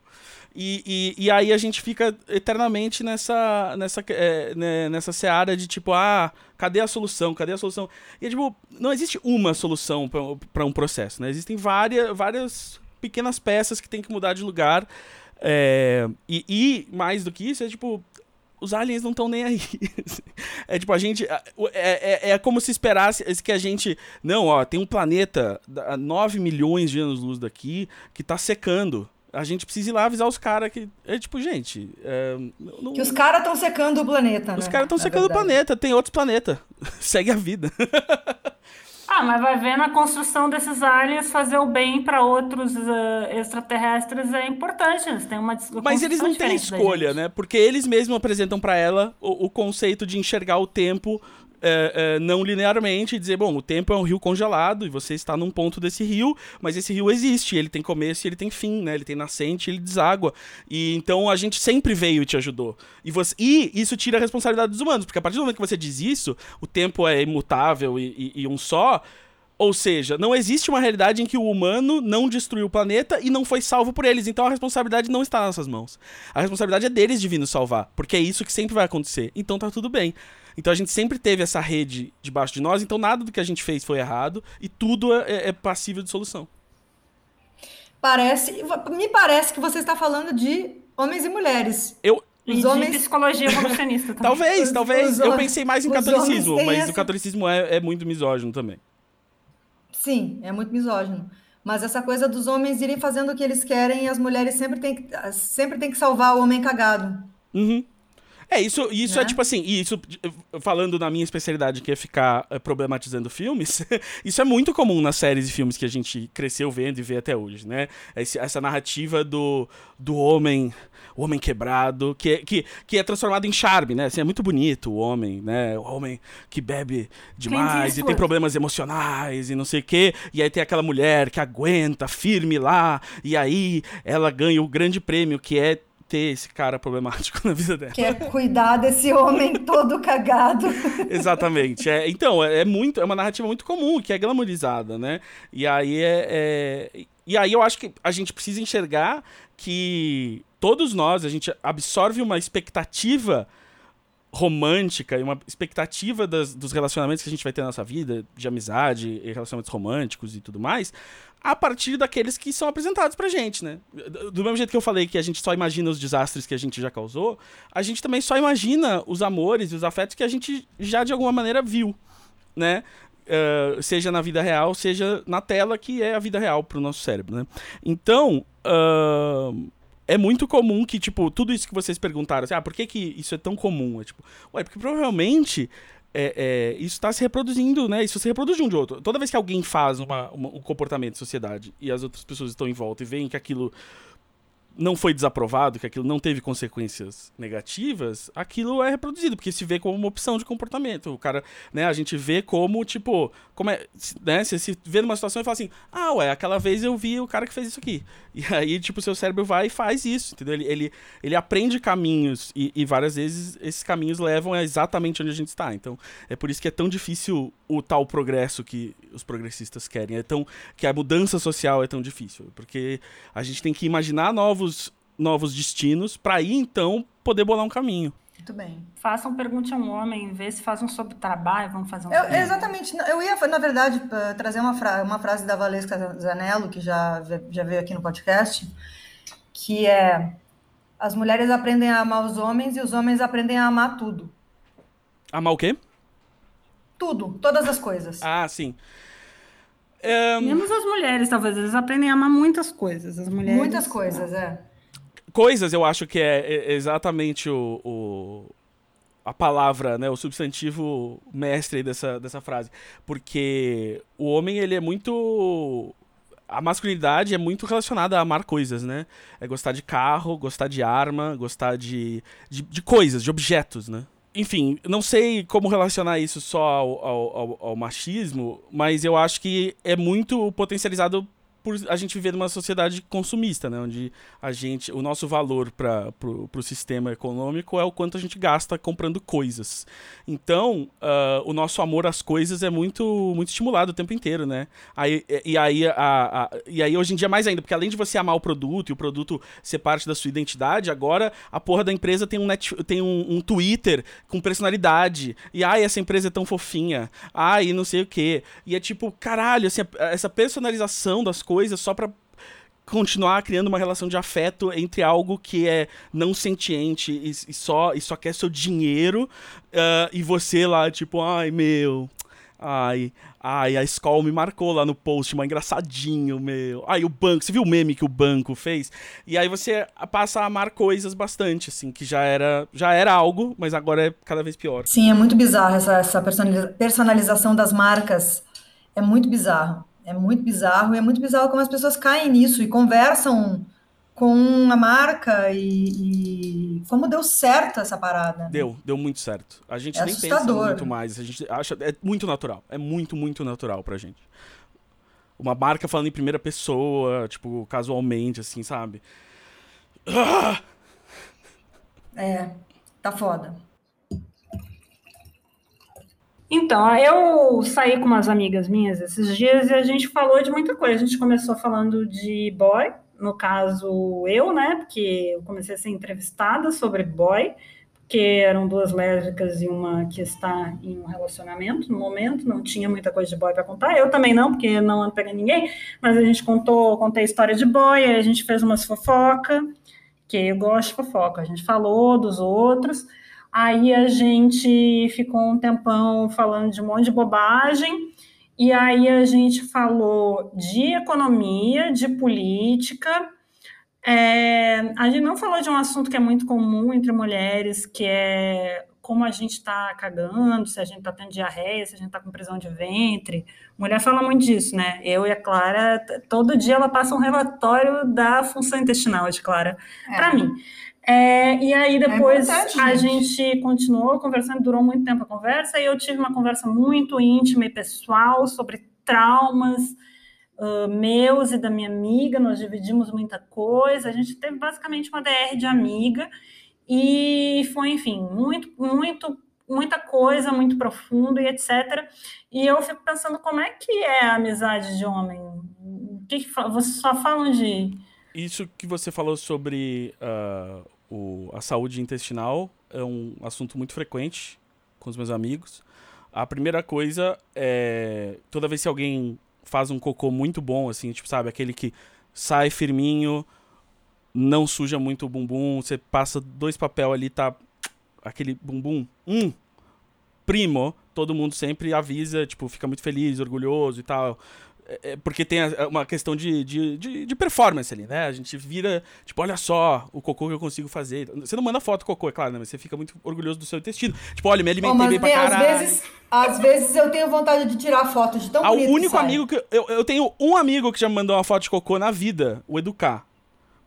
E, e, e aí a gente fica eternamente nessa, nessa, é, né, nessa seara de tipo, ah, cadê a solução? Cadê a solução? E é tipo, não existe uma solução para um processo, né? Existem várias, várias pequenas peças que tem que mudar de lugar. É, e, e, mais do que isso, é tipo, os aliens não estão nem aí. [laughs] é tipo, a gente. É, é, é, como se esperasse que a gente. Não, ó, tem um planeta a 9 milhões de anos-luz daqui que tá secando. A gente precisa ir lá avisar os caras que. É tipo, gente. É, não... Que os caras estão secando o planeta, Os né? caras estão secando verdade. o planeta, tem outros planetas. [laughs] Segue a vida. [laughs] Ah, mas vai ver na construção desses aliens fazer o bem para outros uh, extraterrestres é importante. Eles têm uma Mas eles não têm escolha, né? Porque eles mesmos apresentam para ela o, o, conceito de enxergar o tempo é, é, não linearmente e dizer, bom, o tempo é um rio congelado e você está num ponto desse rio, mas esse rio existe, ele tem começo e ele tem fim, né? Ele tem nascente ele deságua. E então a gente sempre veio e te ajudou. E, você, e isso tira a responsabilidade dos humanos, porque a partir do momento que você diz isso, o tempo é imutável e, e, e um só. Ou seja, não existe uma realidade em que o humano não destruiu o planeta e não foi salvo por eles. Então a responsabilidade não está nas nossas mãos. A responsabilidade é deles de vir nos salvar. Porque é isso que sempre vai acontecer. Então tá tudo bem. Então a gente sempre teve essa rede debaixo de nós, então nada do que a gente fez foi errado e tudo é, é, é passível de solução. Parece, me parece que você está falando de homens e mulheres. Eu, os homens... psicologia evolucionista também. talvez, os, talvez. Os eu pensei mais em catolicismo, mas essa... o catolicismo é, é muito misógino também. Sim, é muito misógino. Mas essa coisa dos homens irem fazendo o que eles querem e as mulheres sempre têm que, sempre tem que salvar o homem cagado. Uhum. É, isso, isso é é tipo assim, isso falando na minha especialidade que é ficar é, problematizando filmes, [laughs] isso é muito comum nas séries e filmes que a gente cresceu vendo e vê até hoje, né? Esse, essa narrativa do, do homem, o homem quebrado, que é, que, que é transformado em charme, né? Assim, é muito bonito o homem, né? O homem que bebe demais e tem problemas emocionais e não sei o quê, e aí tem aquela mulher que aguenta firme lá, e aí ela ganha o grande prêmio que é ter esse cara problemático [laughs] na vida dela. Quer cuidar desse homem todo cagado. [laughs] Exatamente. É, então, é, é, muito, é uma narrativa muito comum, que é glamorizada, né? E aí é, é, E aí eu acho que a gente precisa enxergar que todos nós, a gente absorve uma expectativa romântica e uma expectativa das, dos relacionamentos que a gente vai ter na nossa vida, de amizade e relacionamentos românticos e tudo mais, a partir daqueles que são apresentados pra gente, né? Do mesmo jeito que eu falei que a gente só imagina os desastres que a gente já causou, a gente também só imagina os amores e os afetos que a gente já de alguma maneira viu, né? Uh, seja na vida real, seja na tela, que é a vida real pro nosso cérebro, né? Então, uh, é muito comum que, tipo, tudo isso que vocês perguntaram, assim, ah, por que, que isso é tão comum? É tipo, ué, porque provavelmente é, é, isso está se reproduzindo, né? Isso se reproduz de um de outro. Toda vez que alguém faz uma, uma, um comportamento de sociedade e as outras pessoas estão em volta e veem que aquilo não foi desaprovado, que aquilo não teve consequências negativas, aquilo é reproduzido, porque se vê como uma opção de comportamento. O cara, né, a gente vê como, tipo, como é, né, você se vê numa situação e fala assim, ah, ué, aquela vez eu vi o cara que fez isso aqui. [laughs] E aí, tipo, seu cérebro vai e faz isso, entendeu? Ele, ele, ele aprende caminhos e, e várias vezes esses caminhos levam exatamente onde a gente está. Então, é por isso que é tão difícil o tal progresso que os progressistas querem, é tão, que a mudança social é tão difícil, porque a gente tem que imaginar novos novos, destinos para aí então poder bolar um caminho. Muito bem. Façam pergunte a um homem, vê se faz um sobre trabalho, vamos fazer um eu, Exatamente. Eu ia, na verdade, trazer uma, fra uma frase da Valesca Zanello, que já, já veio aqui no podcast, que é as mulheres aprendem a amar os homens e os homens aprendem a amar tudo. Amar o quê? Tudo, todas as coisas. Ah, sim. Um... Menos as mulheres, talvez. Eles aprendem a amar muitas coisas. As mulheres. Muitas coisas, é. Coisas, eu acho que é exatamente o, o, a palavra, né, o substantivo mestre dessa, dessa frase. Porque o homem, ele é muito. A masculinidade é muito relacionada a amar coisas, né? É gostar de carro, gostar de arma, gostar de, de, de coisas, de objetos, né? Enfim, não sei como relacionar isso só ao, ao, ao, ao, machismo, mas eu acho que é muito potencializado por a gente viver numa sociedade consumista, né? Onde a gente, o nosso valor para o sistema econômico é o quanto a gente gasta comprando coisas. Então, uh, o nosso amor às coisas é muito, muito estimulado o tempo inteiro, né? Aí, e, aí, a, a, e aí, hoje em dia, mais ainda, porque além de você amar o produto e o produto ser parte da sua identidade, agora a porra da empresa tem um, net, tem um, um Twitter com personalidade. E ai, essa empresa é tão fofinha. Ai, não sei o quê. E é tipo, caralho, assim, essa personalização das coisas coisas só para continuar criando uma relação de afeto entre algo que é não sentiente e, e só, e só quer seu dinheiro uh, e você lá, tipo, ai meu. Ai, ai, a escola me marcou lá no post, mas engraçadinho, meu. Ai, o banco, você viu o meme que o banco fez? E aí você passa a amar coisas bastante, assim, que já era, já era algo, mas agora é cada vez pior. Sim, é muito bizarro essa, essa personalização das marcas. É muito bizarro. É muito bizarro, e é muito bizarro como as pessoas caem nisso e conversam com a marca e, e como deu certo essa parada. Né? Deu, deu muito certo. A gente é nem assustador. pensa muito mais, a gente acha é muito natural, é muito muito natural pra gente. Uma marca falando em primeira pessoa, tipo, casualmente assim, sabe? É, tá foda. Então, eu saí com umas amigas minhas esses dias e a gente falou de muita coisa. A gente começou falando de boy, no caso eu, né? Porque eu comecei a ser entrevistada sobre boy, porque eram duas lésbicas e uma que está em um relacionamento no momento, não tinha muita coisa de boy para contar. Eu também não, porque não ando pegando ninguém, mas a gente contou, contei a história de boy, a gente fez umas fofoca, que eu gosto de fofoca. A gente falou dos outros. Aí a gente ficou um tempão falando de um monte de bobagem, e aí a gente falou de economia, de política. É, a gente não falou de um assunto que é muito comum entre mulheres, que é como a gente está cagando, se a gente está tendo diarreia, se a gente está com prisão de ventre. Mulher fala muito disso, né? Eu e a Clara, todo dia ela passa um relatório da função intestinal de Clara é. para mim. É, e aí é depois é a gente continuou conversando, durou muito tempo a conversa, e eu tive uma conversa muito íntima e pessoal sobre traumas uh, meus e da minha amiga, nós dividimos muita coisa, a gente teve basicamente uma DR de amiga, e foi, enfim, muito, muito, muita coisa, muito profundo e etc. E eu fico pensando como é que é a amizade de homem? O que, que vocês só falam de isso que você falou sobre uh, o, a saúde intestinal é um assunto muito frequente com os meus amigos. A primeira coisa é toda vez que alguém faz um cocô muito bom, assim, tipo, sabe, aquele que sai firminho, não suja muito o bumbum, você passa dois papel ali, tá aquele bumbum, hum, primo, todo mundo sempre avisa, tipo, fica muito feliz, orgulhoso e tal. É, porque tem a, uma questão de, de, de, de, performance ali, né? A gente vira, tipo, olha só o cocô que eu consigo fazer. Você não manda foto cocô, é claro, né? Mas você fica muito orgulhoso do seu intestino. Tipo, olha, me alimentei oh, bem pra caralho. Às vezes, às vezes eu tenho vontade de tirar fotos de tão ah, O único amigo que... Eu, eu tenho um amigo que já me mandou uma foto de cocô na vida, o Educar.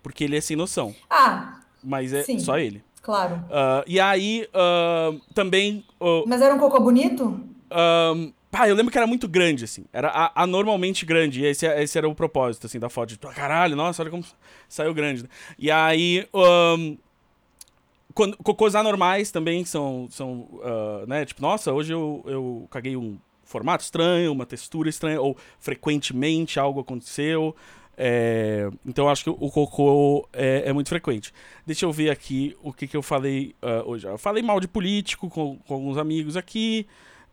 Porque ele é sem noção. Ah, Mas é sim, só ele. Claro. Uh, e aí, uh, também... Uh, Mas era um cocô bonito? Pá, eu lembro que era muito grande, assim. Era anormalmente grande. E esse, esse era o propósito, assim, da foto. De, caralho, nossa, olha como saiu grande. Né? E aí. Um, quando, cocôs anormais também são. são uh, né? Tipo, nossa, hoje eu, eu caguei um formato estranho, uma textura estranha, ou frequentemente algo aconteceu. É, então acho que o cocô é, é, muito frequente. Deixa eu ver aqui o que, que eu falei uh, hoje. Eu falei mal de político com, com alguns amigos aqui.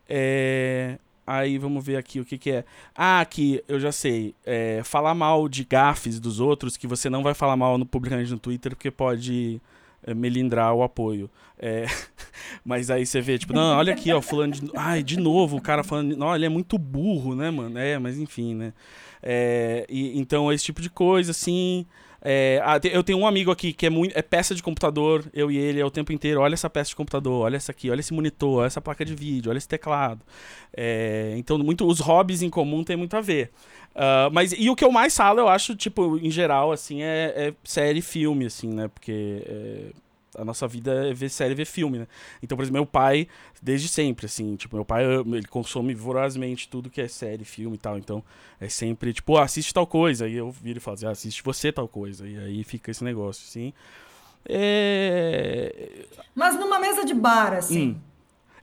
É, Aí vamos ver aqui o que, que é. Ah, aqui, eu já sei. É, falar mal de gafes dos outros, que você não vai falar mal no, publicamente no Twitter, porque pode é, melindrar o apoio. É, [laughs] mas aí você vê, tipo, não, olha aqui, ó, fulano de. Ai, de novo, o cara falando. Não, ele é muito burro, né, mano? É, mas enfim, né? É, e, então, esse tipo de coisa, assim. É, eu tenho um amigo aqui que é, muito, é peça de computador, eu e ele, é o tempo inteiro. Olha essa peça de computador, olha essa aqui, olha esse monitor, olha essa placa de vídeo, olha esse teclado. É, então, muito, os hobbies em comum tem muito a ver. Uh, mas, e o que eu mais falo, eu acho, tipo, em geral, assim, é, é série e filme, assim, né? Porque é, a nossa vida é ver série e ver filme, né? Então, por exemplo, meu pai, desde sempre, assim, tipo, meu pai, ele consome vorazmente tudo que é série, filme e tal. Então, é sempre, tipo, oh, assiste tal coisa. E eu viro e falo assim, ah, assiste você tal coisa. E aí fica esse negócio, assim. É... Mas numa mesa de bar, assim. Hum.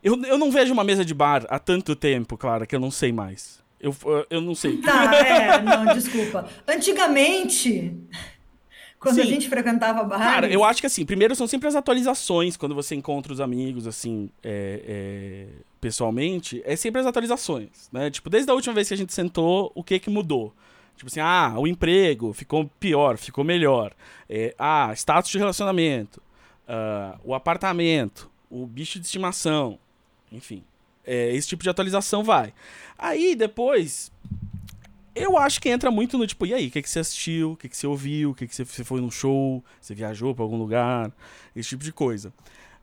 Eu, eu não vejo uma mesa de bar há tanto tempo, Clara, que eu não sei mais. Eu, eu não sei. Tá, é, não, desculpa. Antigamente, quando Sim. a gente frequentava bares. Cara, eu acho que assim, primeiro são sempre as atualizações quando você encontra os amigos, assim, é, é, pessoalmente, é sempre as atualizações, né? Tipo, desde a última vez que a gente sentou, o que que mudou? Tipo assim, ah, o emprego ficou pior, ficou melhor. É, ah, status de relacionamento. Uh, o apartamento, o bicho de estimação, enfim. É, esse tipo de atualização vai. Aí depois, eu acho que entra muito no tipo, e aí, o que, que você assistiu, o que, que você ouviu, o que, que você, você foi num show, você viajou para algum lugar, esse tipo de coisa.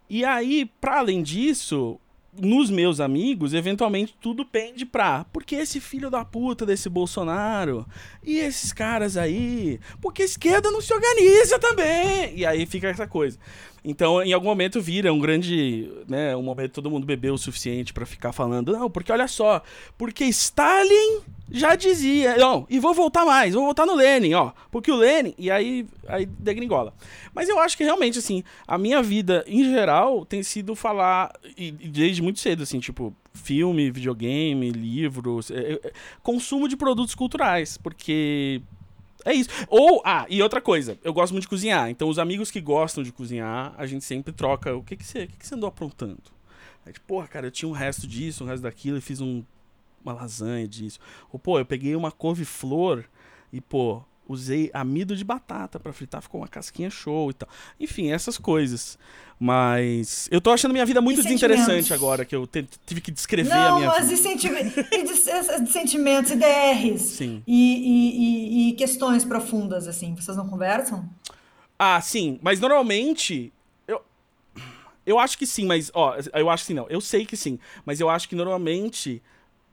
E aí, para além disso, nos meus amigos, eventualmente tudo pende pra. Porque esse filho da puta desse Bolsonaro e esses caras aí. Porque a esquerda não se organiza também. E aí fica essa coisa. Então, em algum momento vira um grande, né, um momento todo mundo bebeu o suficiente para ficar falando, não, porque olha só, porque Stalin já dizia, não, e vou voltar mais, vou voltar no Lenin, ó, porque o Lenin, e aí, aí degringola. Mas eu acho que realmente, assim, a minha vida, em geral, tem sido falar, e, e desde muito cedo, assim, tipo, filme, videogame, livros, é, é, consumo de produtos culturais, porque é isso. Ou, ah, e outra coisa, eu gosto muito de cozinhar. Então, os amigos que gostam de cozinhar, a gente sempre troca. O que, que, você, o que, que você andou aprontando? Aí, tipo, porra, cara, eu tinha um resto disso, um resto daquilo, e fiz um, uma lasanha disso. Ou, pô, eu peguei uma couve-flor e, pô, usei amido de batata para fritar, ficou uma casquinha show e tal. Enfim, essas coisas. Mas eu tô achando minha vida muito desinteressante agora, que eu tive que descrever Não, a minha mas vida. E de, de sentimentos, IDRs. Sim. E, e, e, questões profundas, assim. Vocês não conversam? Ah, sim. Mas normalmente. Eu, eu acho que sim, mas. Ó, eu acho que não. Eu sei que sim. Mas eu acho que normalmente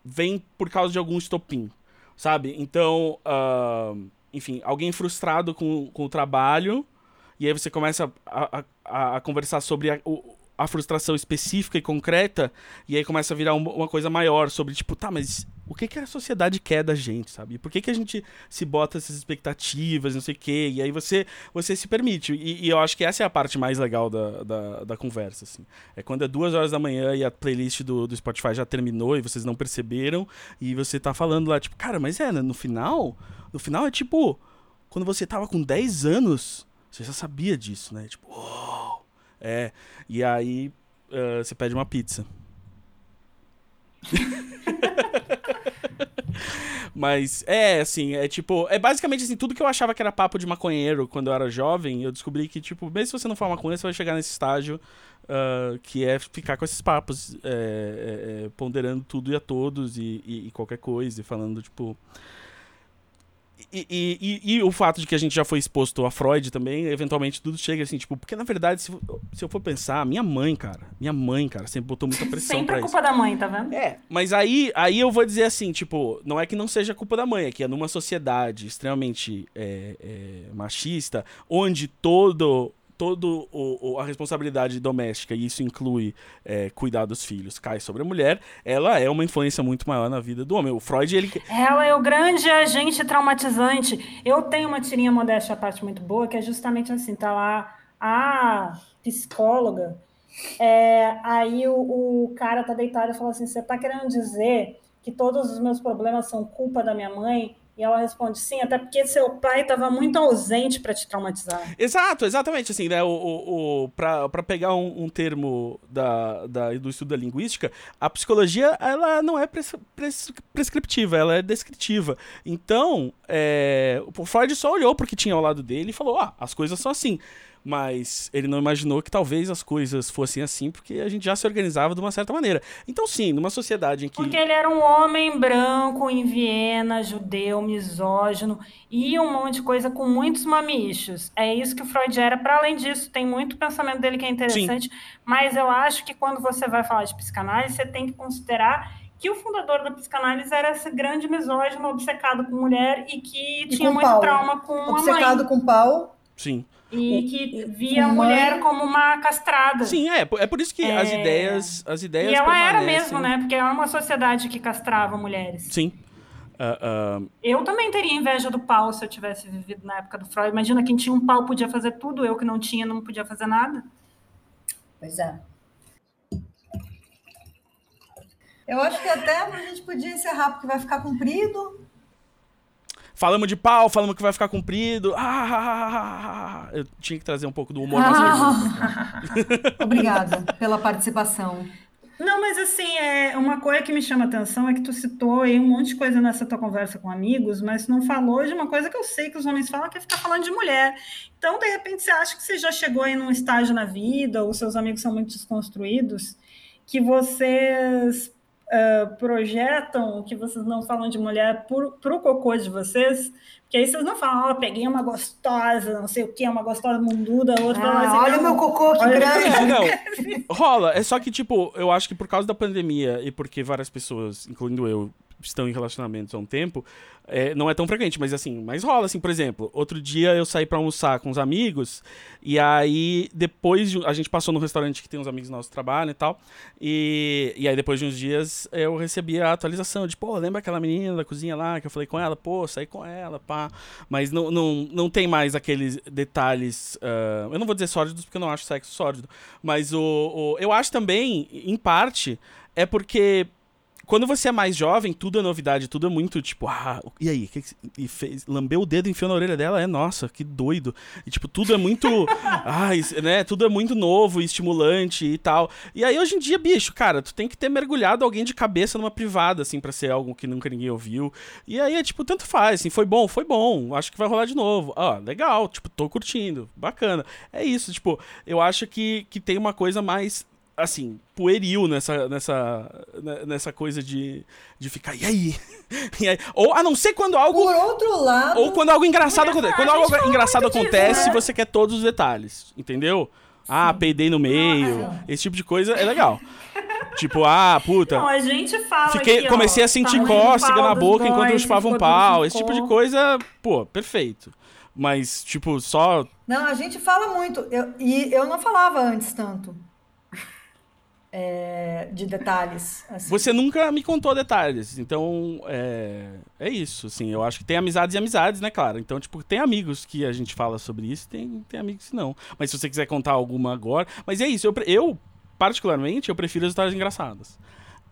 vem por causa de algum estopim. Sabe? Então. Uh enfim, alguém frustrado com, com o trabalho, e aí você começa a, a, a conversar sobre a, o, a frustração específica e concreta, e aí começa a virar uma, uma coisa maior sobre, tipo, tá, mas o que, que a sociedade quer da gente, sabe? Por que, que a gente se bota essas expectativas, não sei o quê? E aí você, você se permite. E, e, eu acho que essa é a parte mais legal da, da, da, conversa, assim. É quando é duas horas da manhã e a playlist do, do Spotify já terminou e vocês não perceberam, e você tá falando lá, tipo, cara, mas é, né, no final no final é tipo, quando você tava com 10 anos, você já sabia disso, né? Tipo, oh! É. E aí uh, você pede uma pizza. [laughs] Mas é, assim, é tipo. É basicamente assim, tudo que eu achava que era papo de maconheiro quando eu era jovem, eu descobri que, tipo, mesmo se você não for maconheiro, você vai chegar nesse estágio uh, que é ficar com esses papos, é, é, é, ponderando tudo e a todos e, e, e qualquer coisa, e falando, tipo. E, e, e, o fato de que a gente já foi exposto a Freud também, eventualmente tudo chega assim, tipo, porque na verdade, se, se eu for pensar, minha mãe, cara, minha mãe, cara, sempre botou muita pressão sempre é culpa da mãe, tá vendo? É, mas aí, aí eu vou dizer assim, tipo, não é que não seja culpa da mãe, é que é numa sociedade extremamente é, é, machista, onde todo todo o, a responsabilidade doméstica, e isso inclui é, cuidar dos filhos, cai sobre a mulher, ela é uma influência muito maior na vida do homem. O Freud, ele... Ela é o grande agente traumatizante. Eu tenho uma tirinha modéstia à parte muito boa, que é justamente assim, tá lá a psicóloga, é, aí o, o cara tá deitado e fala assim, você tá querendo dizer que todos os meus problemas são culpa da minha mãe? E ela responde sim, até porque seu pai estava muito ausente para te traumatizar. Exato, exatamente. Assim, né? O, o, o, para pegar um, um, termo da, da, do estudo da linguística, a psicologia ela não é pres, pres, prescriptiva, ela é descritiva. Então, é, o Freud só olhou porque tinha ao lado dele e falou: ah, as coisas são assim mas ele não imaginou que talvez as coisas fossem assim, porque a gente já se organizava de uma certa maneira. Então, sim, numa sociedade em que. Porque ele era um homem branco em Viena, judeu, misógino e um monte de coisa com muitos mamichos. É isso que o Freud era. Para além disso, tem muito pensamento dele que é interessante, sim. mas eu acho que quando você vai falar de psicanálise, você tem que considerar que o fundador da psicanálise era esse grande misógino obcecado com mulher e que e tinha muito pau. trauma com obcecado a mãe. Obcecado com pau. Sim. E que via a mulher como uma castrada. Sim, é. É por isso que é... as ideias. As ideias e ela era mesmo, né? Porque era uma sociedade que castrava mulheres. Sim. Uh, uh... Eu também teria inveja do pau se eu tivesse vivido na época do Freud. Imagina quem tinha um pau podia fazer tudo, eu que não tinha não podia fazer nada. Pois é. Eu acho que até a gente podia encerrar, porque vai ficar comprido. Falamos de pau, falamos que vai ficar comprido. Ah, eu tinha que trazer um pouco do humor ah. [laughs] [laughs] Obrigada pela participação. Não, mas assim, é uma coisa que me chama atenção é que tu citou aí um monte de coisa nessa tua conversa com amigos, mas não falou de uma coisa que eu sei que os homens falam, que é ficar falando de mulher. Então, de repente, você acha que você já chegou aí num estágio na vida, ou seus amigos são muito desconstruídos, que vocês uh, projetam que vocês não falam de mulher para o cocô de vocês, porque aí vocês não falam, ó, oh, peguei uma gostosa, não sei o que, uma gostosa munduda, outra ah, assim, olha o meu cocô, que grande. Não, rola, é só que, tipo, eu acho que por causa da pandemia e porque várias pessoas, incluindo eu, estão em relacionamentos há um tempo, é, não é tão frequente, mas assim, mas rola, assim, por exemplo, outro dia eu saí para almoçar com os amigos, e aí depois de, a gente passou no restaurante que tem uns amigos nossos que trabalham e tal, e, e aí depois de uns dias eu recebi a atualização de, pô, lembra aquela menina da cozinha lá que eu falei com ela? Pô, saí com ela, pá. Mas não, não, não tem mais aqueles detalhes, uh, eu não vou dizer sórdidos porque eu não acho sexo sórdido, mas o, o eu acho também, em parte, é porque quando você é mais jovem, tudo é novidade, tudo é muito tipo, ah, e aí? Que que, e fez, lambeu o dedo, enfiou na orelha dela, é nossa, que doido. E tipo, tudo é muito. [laughs] ai, né? Tudo é muito novo e estimulante e tal. E aí, hoje em dia, bicho, cara, tu tem que ter mergulhado alguém de cabeça numa privada, assim, para ser algo que nunca ninguém ouviu. E aí é tipo, tanto faz, assim, foi bom, foi bom. Acho que vai rolar de novo. Ó, legal, tipo, tô curtindo, bacana. É isso, tipo, eu acho que, que tem uma coisa mais assim, pueril nessa, nessa, né, nessa coisa de, de ficar, e aí? [laughs] e aí? Ou a não ser quando algo. Por outro lado. Ou quando algo engraçado acontece. Quando algo engraçado acontece, disso, né? você quer todos os detalhes, entendeu? Sim. Ah, peidei no meio. Ah, esse tipo de coisa é legal. [laughs] tipo, ah, puta. Não, a gente fala. Fiquei, aqui, comecei ó, a sentir cócega na boca enquanto eu chupava um pau. Esse tipo de coisa, pô, perfeito. Mas, tipo, só. Não, a gente fala muito. Eu, e eu não falava antes tanto é, de detalhes. Assim. Você nunca me contou detalhes, então é, é isso, assim, eu acho que tem amizades e amizades, né, claro, então, tipo, tem amigos que a gente fala sobre isso, tem, tem amigos que não, mas se você quiser contar alguma agora, mas é isso, eu, eu particularmente, eu prefiro as histórias engraçadas.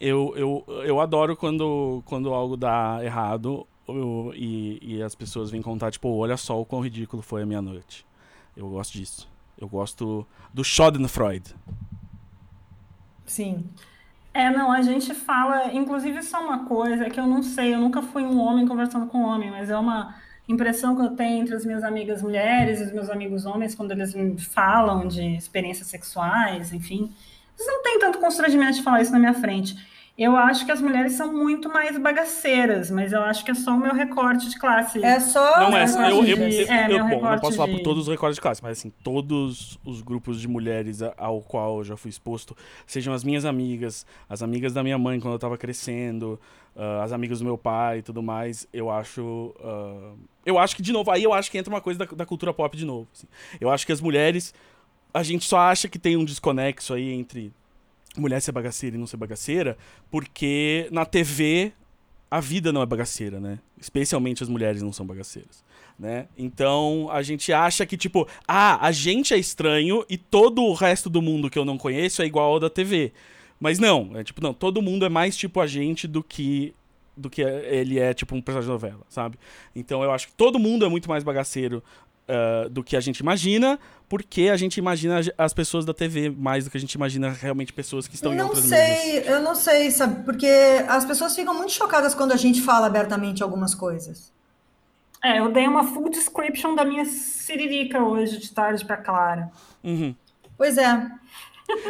Eu, eu, eu adoro quando, quando algo dá errado eu, e, e as pessoas vêm contar, tipo, olha só o quão ridículo foi a minha noite. Eu gosto disso. Eu gosto do Schadenfreude. Sim. É, não, a gente fala, inclusive só uma coisa que eu não sei, eu nunca fui um homem conversando com um homem, mas é uma impressão que eu tenho entre as minhas amigas mulheres e os meus amigos homens quando eles me falam de experiências sexuais, enfim. Eles não têm tanto constrangimento de falar isso na minha frente. Eu acho que as mulheres são muito mais bagaceiras, mas eu acho que é só o meu recorte de classe. É só. Não é, eu, eu, eu, É, eu- meu bom, não posso falar de- por todos os recortes de classe, mas assim, todos os grupos de mulheres ao qual eu já fui exposto, sejam as minhas amigas, as amigas da minha mãe quando eu tava crescendo, ah, as amigas do meu pai e tudo mais, eu acho. ah, eu acho que, de novo, aí eu acho que entra uma coisa da, da cultura pop de novo. assim. Eu acho que as mulheres. A gente só acha que tem um desconexo aí entre mulher ser bagaceira e não ser bagaceira, porque na TV a vida não é bagaceira, né? Especialmente as mulheres não são bagaceiras, né? Então a gente acha que, tipo, ah, a gente é estranho e todo o resto do mundo que eu não conheço é igual ao da TV. Mas não, é tipo, não, todo mundo é mais tipo a gente do que do que ele é tipo um personagem de novela, sabe? Então eu acho que todo mundo é muito mais bagaceiro ah, do que a gente imagina, porque a gente imagina as pessoas da TV mais do que a gente imagina realmente pessoas que estão em Não outras mesas. sei, eu não sei, sabe? Porque as pessoas ficam muito chocadas quando a gente fala abertamente algumas coisas. É, eu dei uma full description da minha siririca hoje, de tarde pra Clara. Uhum. Pois é.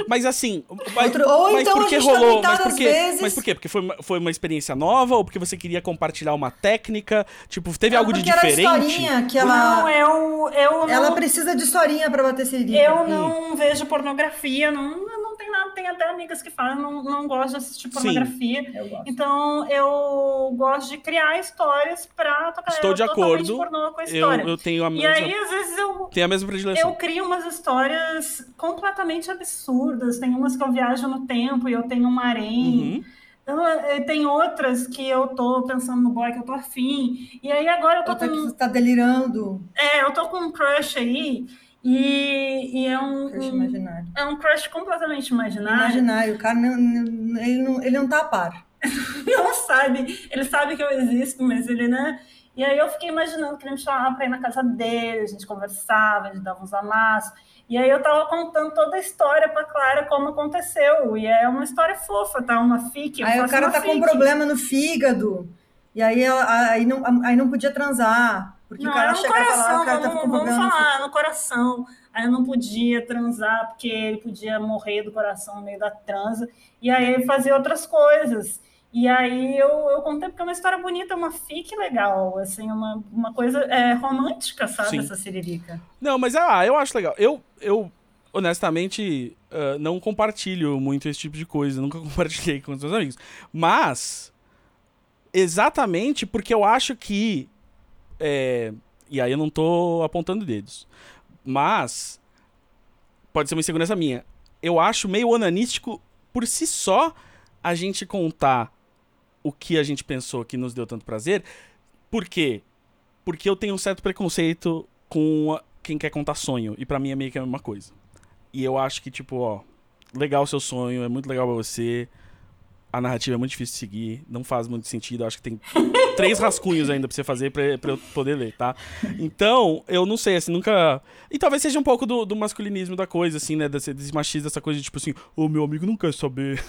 Mas assim, mas, Outro- ou mas então por a que gente rolou? tá, mas por às quê? vezes- Mas por quê? Porque foi uma, foi uma experiência nova ou porque você queria compartilhar uma técnica? Tipo, teve Não, algo de porque era diferente? historinha que Não, ela, eu, eu ela não, precisa de historinha pra bater siririca. eu não vejo pornografia, não, não tem nada, tem até amigas que falam, não, não gosto de assistir pornografia. Eu gosto. Então, eu gosto de criar histórias pra tocar Estou eu de acordo. pornô com a Eu, história. eu tenho a E mesma, aí, às vezes, eu, tenho a mesma predileção. eu crio umas histórias completamente absurdas. Tem umas que eu viajo no tempo e eu tenho um harém. Uhum. Eu- eh, tem outras que eu tô pensando no boy que eu tô afim. E aí agora eu tô Outra com. que você tá delirando. É, eu tô com um crush aí. E, e é um. Crush imaginário. é um crush completamente imaginário. Imaginário. O cara ele, não, ele não tá a par. [laughs] Não sabe. Ele sabe que eu existo, mas ele, né? E aí eu fiquei imaginando que ele me chamava pra ir na casa dele, a gente conversava, a gente dava uns amassos. E aí eu tava contando toda a história pra Clara como aconteceu. E é uma história fofa, tá? Uma eu Aí o cara tá com um problema no fígado. E aí, ela- aí, não, aí não podia transar. Porque Não, o cara era no chegava lá, coração, o cara tá vamos, com vamos problema falar, no coração. Aí eu não podia transar, porque ele podia morrer do coração no meio da transa. E aí ele fazia outras coisas. E aí eu, eu contei porque é uma história bonita, uma fic legal, assim, uma, uma coisa é, romântica, sabe, Sim. essa siririca. Não, mas ah, eu acho legal. Eu, eu honestamente, ah, não compartilho muito esse tipo de coisa. Nunca [laughs] compartilhei com os meus amigos. Mas, exatamente porque eu acho que. É, e aí eu não tô apontando dedos. Mas. Pode ser uma insegurança minha. Eu acho meio onanístico por si só a gente contar o que a gente pensou que nos deu tanto prazer. Por quê? Porque eu tenho um certo preconceito com quem quer contar sonho. E pra mim é meio que a mesma coisa. E eu acho que, tipo, ó, legal o seu sonho, é muito legal pra você. A narrativa é muito difícil de seguir, não faz muito sentido. Acho que tem [laughs] três rascunhos ainda pra você fazer pra, pra eu poder ler, tá? Então, eu não sei, assim, nunca. E talvez seja um pouco do, do masculinismo da coisa, assim, né? Desse, desse machismo, dessa coisa de tipo assim, o meu amigo não quer saber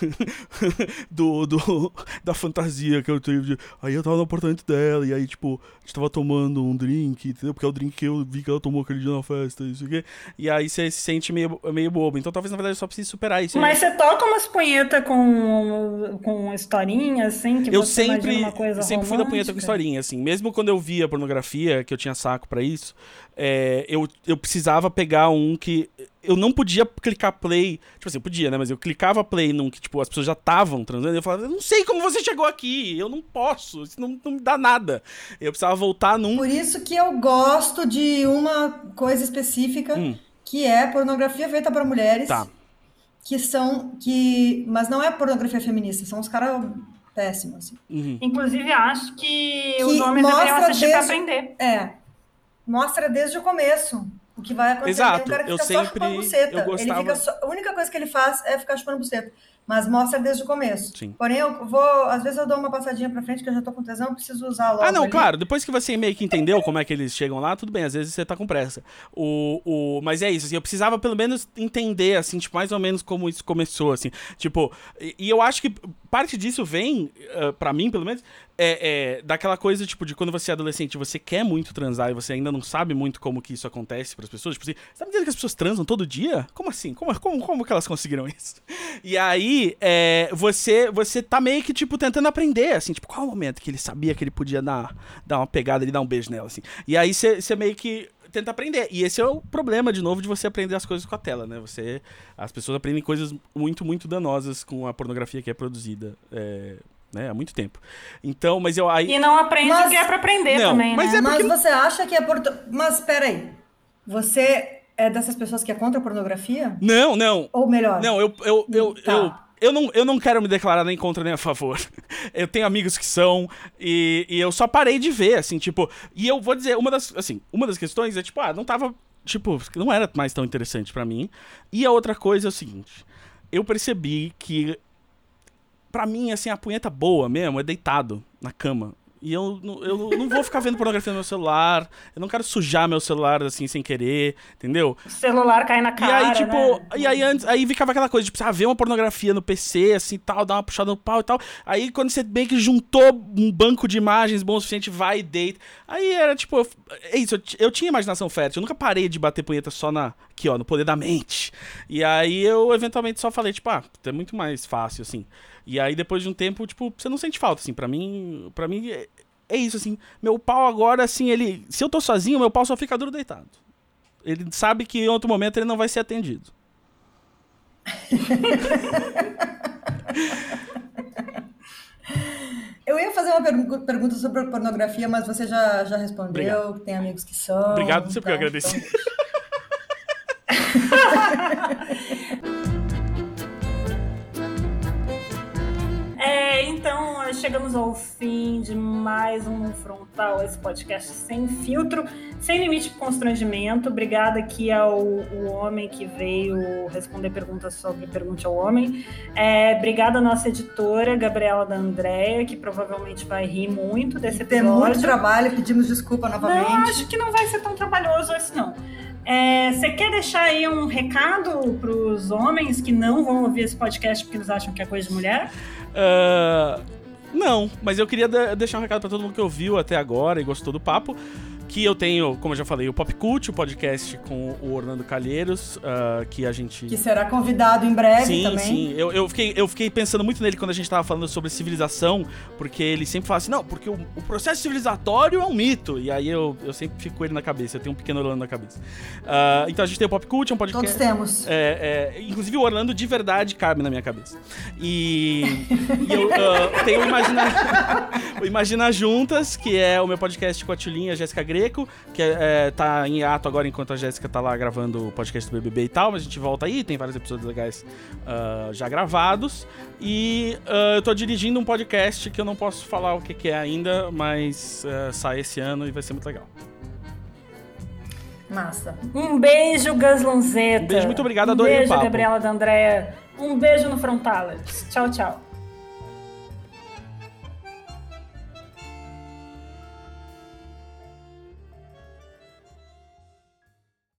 [laughs] do, do, da fantasia que eu tive. Aí eu tava no apartamento dela, e aí, tipo, a gente tava tomando um drink, entendeu? Porque é o drink que eu vi que ela tomou aquele dia na festa, isso aqui. E aí você se sente meio, meio bobo. Então talvez, na verdade, eu só precise superar isso. aí. Mas você toca umas punhetas com, com historinha, assim, que eu você sempre, imagina uma coisa sempre fui da punheta com romântica? historinha, assim. Mesmo quando eu via pornografia, que eu tinha saco pra isso, é, eu, eu precisava pegar um que. Eu não podia clicar play. Tipo assim, eu podia, né? Mas eu clicava play num que, tipo, as pessoas já estavam transando. E eu falava, eu não sei como você chegou aqui. Eu não posso. Isso não, não me dá nada. Eu precisava voltar num. Por isso que eu gosto de uma coisa específica, Hum. que é pornografia feita para mulheres. Tá. Que são. que Mas não é pornografia feminista, são os caras péssimos. assim. Uhum. Inclusive, acho que, Que os homens mostra deveriam assistir pra desde- aprender. É. Mostra desde o começo o que vai acontecer. Exato, Tem um cara que eu fica sempre- só chupando buceta. eu gostava- Ele fica só- a única coisa que ele faz é ficar chupando buceta. Mas mostra desde o começo. Sim. Porém, eu vou, às vezes eu dou uma passadinha pra frente que eu já tô com tesão, preciso usar logo. Ah, não, ali. claro. Depois que você meio que entendeu como é que eles chegam lá, tudo bem. Às vezes você tá com pressa. O, o, mas é isso, assim, eu precisava pelo menos entender, assim, tipo, mais ou menos como isso começou, assim. Tipo, e, e eu acho que parte disso vem, uh, para mim, pelo menos, é, é, daquela coisa, tipo, de quando você é adolescente, você quer muito transar e você ainda não sabe muito como que isso acontece para as pessoas. Tipo assim, você tá me dizendo que as pessoas transam todo dia? Como assim? Como, como, como que elas conseguiram [laughs] isso? E aí, é, você, você tá meio que, tipo, tentando aprender, assim, tipo, qual o momento que ele sabia que ele podia dar, dar uma pegada e dar um beijo nela, assim. E aí você meio que tenta aprender. E esse é o problema, de novo, de você aprender as coisas com a tela, né? Você, as pessoas aprendem coisas muito, muito danosas com a pornografia que é produzida. É, né, há muito tempo. Então, mas eu aí E não aprende Mas- o que é pra aprender Não, também, mas né? é Mas porque- você acha que é porto... Mas peraí, você é dessas pessoas que é contra a pornografia? Não, não. Ou melhor? Não, eu eu, eu, Tá. eu, eu, não, eu não quero me declarar nem contra nem a favor. [laughs] Eu tenho amigos que são, e, e eu só parei de ver, assim, tipo. E eu vou dizer, uma das, assim, uma das questões é, tipo, ah, não tava. Tipo, não era mais tão interessante pra mim. E a outra coisa é o seguinte: eu percebi que pra mim, assim, a punheta boa mesmo é deitado na cama. E eu, não- eu não vou ficar vendo pornografia no meu celular. Eu não quero sujar meu celular assim sem querer, entendeu? O celular cai na cara, e aí, tipo, né? e aí antes, aí ficava aquela coisa, tipo, ah, ver uma pornografia no PC, assim, tal, dar uma puxada no pau e tal. Aí quando você bem que juntou um banco de imagens bom o suficiente, vai e deita. Aí era, tipo, eu- é isso, eu, eu tinha imaginação fértil, eu nunca parei de bater punheta só na, aqui, ó, no poder da mente. E aí eu, eventualmente, só falei, tipo, ah, é muito mais fácil, assim. E aí, depois de um tempo, tipo, você não sente falta, assim, pra mim, pra mim, é, é isso, assim, meu pau agora, assim, ele, se eu tô sozinho, meu pau só fica duro deitado. Ele sabe que em outro momento ele não vai ser atendido. [laughs] Eu ia fazer uma pergu- pergunta sobre pornografia, mas você já, já respondeu, Obrigado. tem amigos que são. Obrigado, você porque eu então- agradeci. [laughs] então- nós chegamos ao fim de mais um Frontal, esse podcast sem filtro, sem limite de constrangimento. Obrigada aqui ao o homem que veio responder perguntas sobre Pergunte ao Homem. É, obrigada à nossa editora, Gabriela da Andréia, que provavelmente vai rir muito desse Tem episódio. muito trabalho, pedimos desculpa Não, novamente. acho que não vai ser tão trabalhoso esse não. É, Você quer deixar aí um recado para os homens que não vão ouvir esse podcast porque eles acham que é coisa de mulher? Ah, não, mas eu queria de- deixar um recado pra todo mundo que ouviu até agora e gostou do papo. Que eu tenho, como eu já falei, o Pop Cult, o podcast com o Orlando Calheiros, ah, que a gente. Que será convidado em breve Sim, também. sim. Eu, eu, fiquei, eu fiquei pensando muito nele quando a gente tava falando sobre civilização, porque ele sempre fala assim, não, porque o, o processo civilizatório é um mito. E aí eu, eu sempre fico com ele na cabeça, eu tenho um pequeno Orlando na cabeça. Ah, então a gente tem o Pop Cult, é um podcast. Todos temos. É, é, inclusive o Orlando de verdade cabe na minha cabeça. E, e eu ah, tenho o Imagina, [laughs] o Imagina Juntas, que é o meu podcast com a Tulinha, a Jéssica Que é, é, tá em ato agora enquanto a Jéssica tá lá gravando o podcast do BBB e tal, mas a gente volta aí, tem vários episódios legais ah, já gravados. E ah, eu tô dirigindo um podcast que eu não posso falar o que, que é ainda, mas ah, sai esse ano e vai ser muito legal. Massa. Um beijo, Gus Lanzetta. Um beijo, muito obrigado, Um adorei o beijo. Gabriela da Andréia. Um beijo no Frontalers. Tchau, tchau.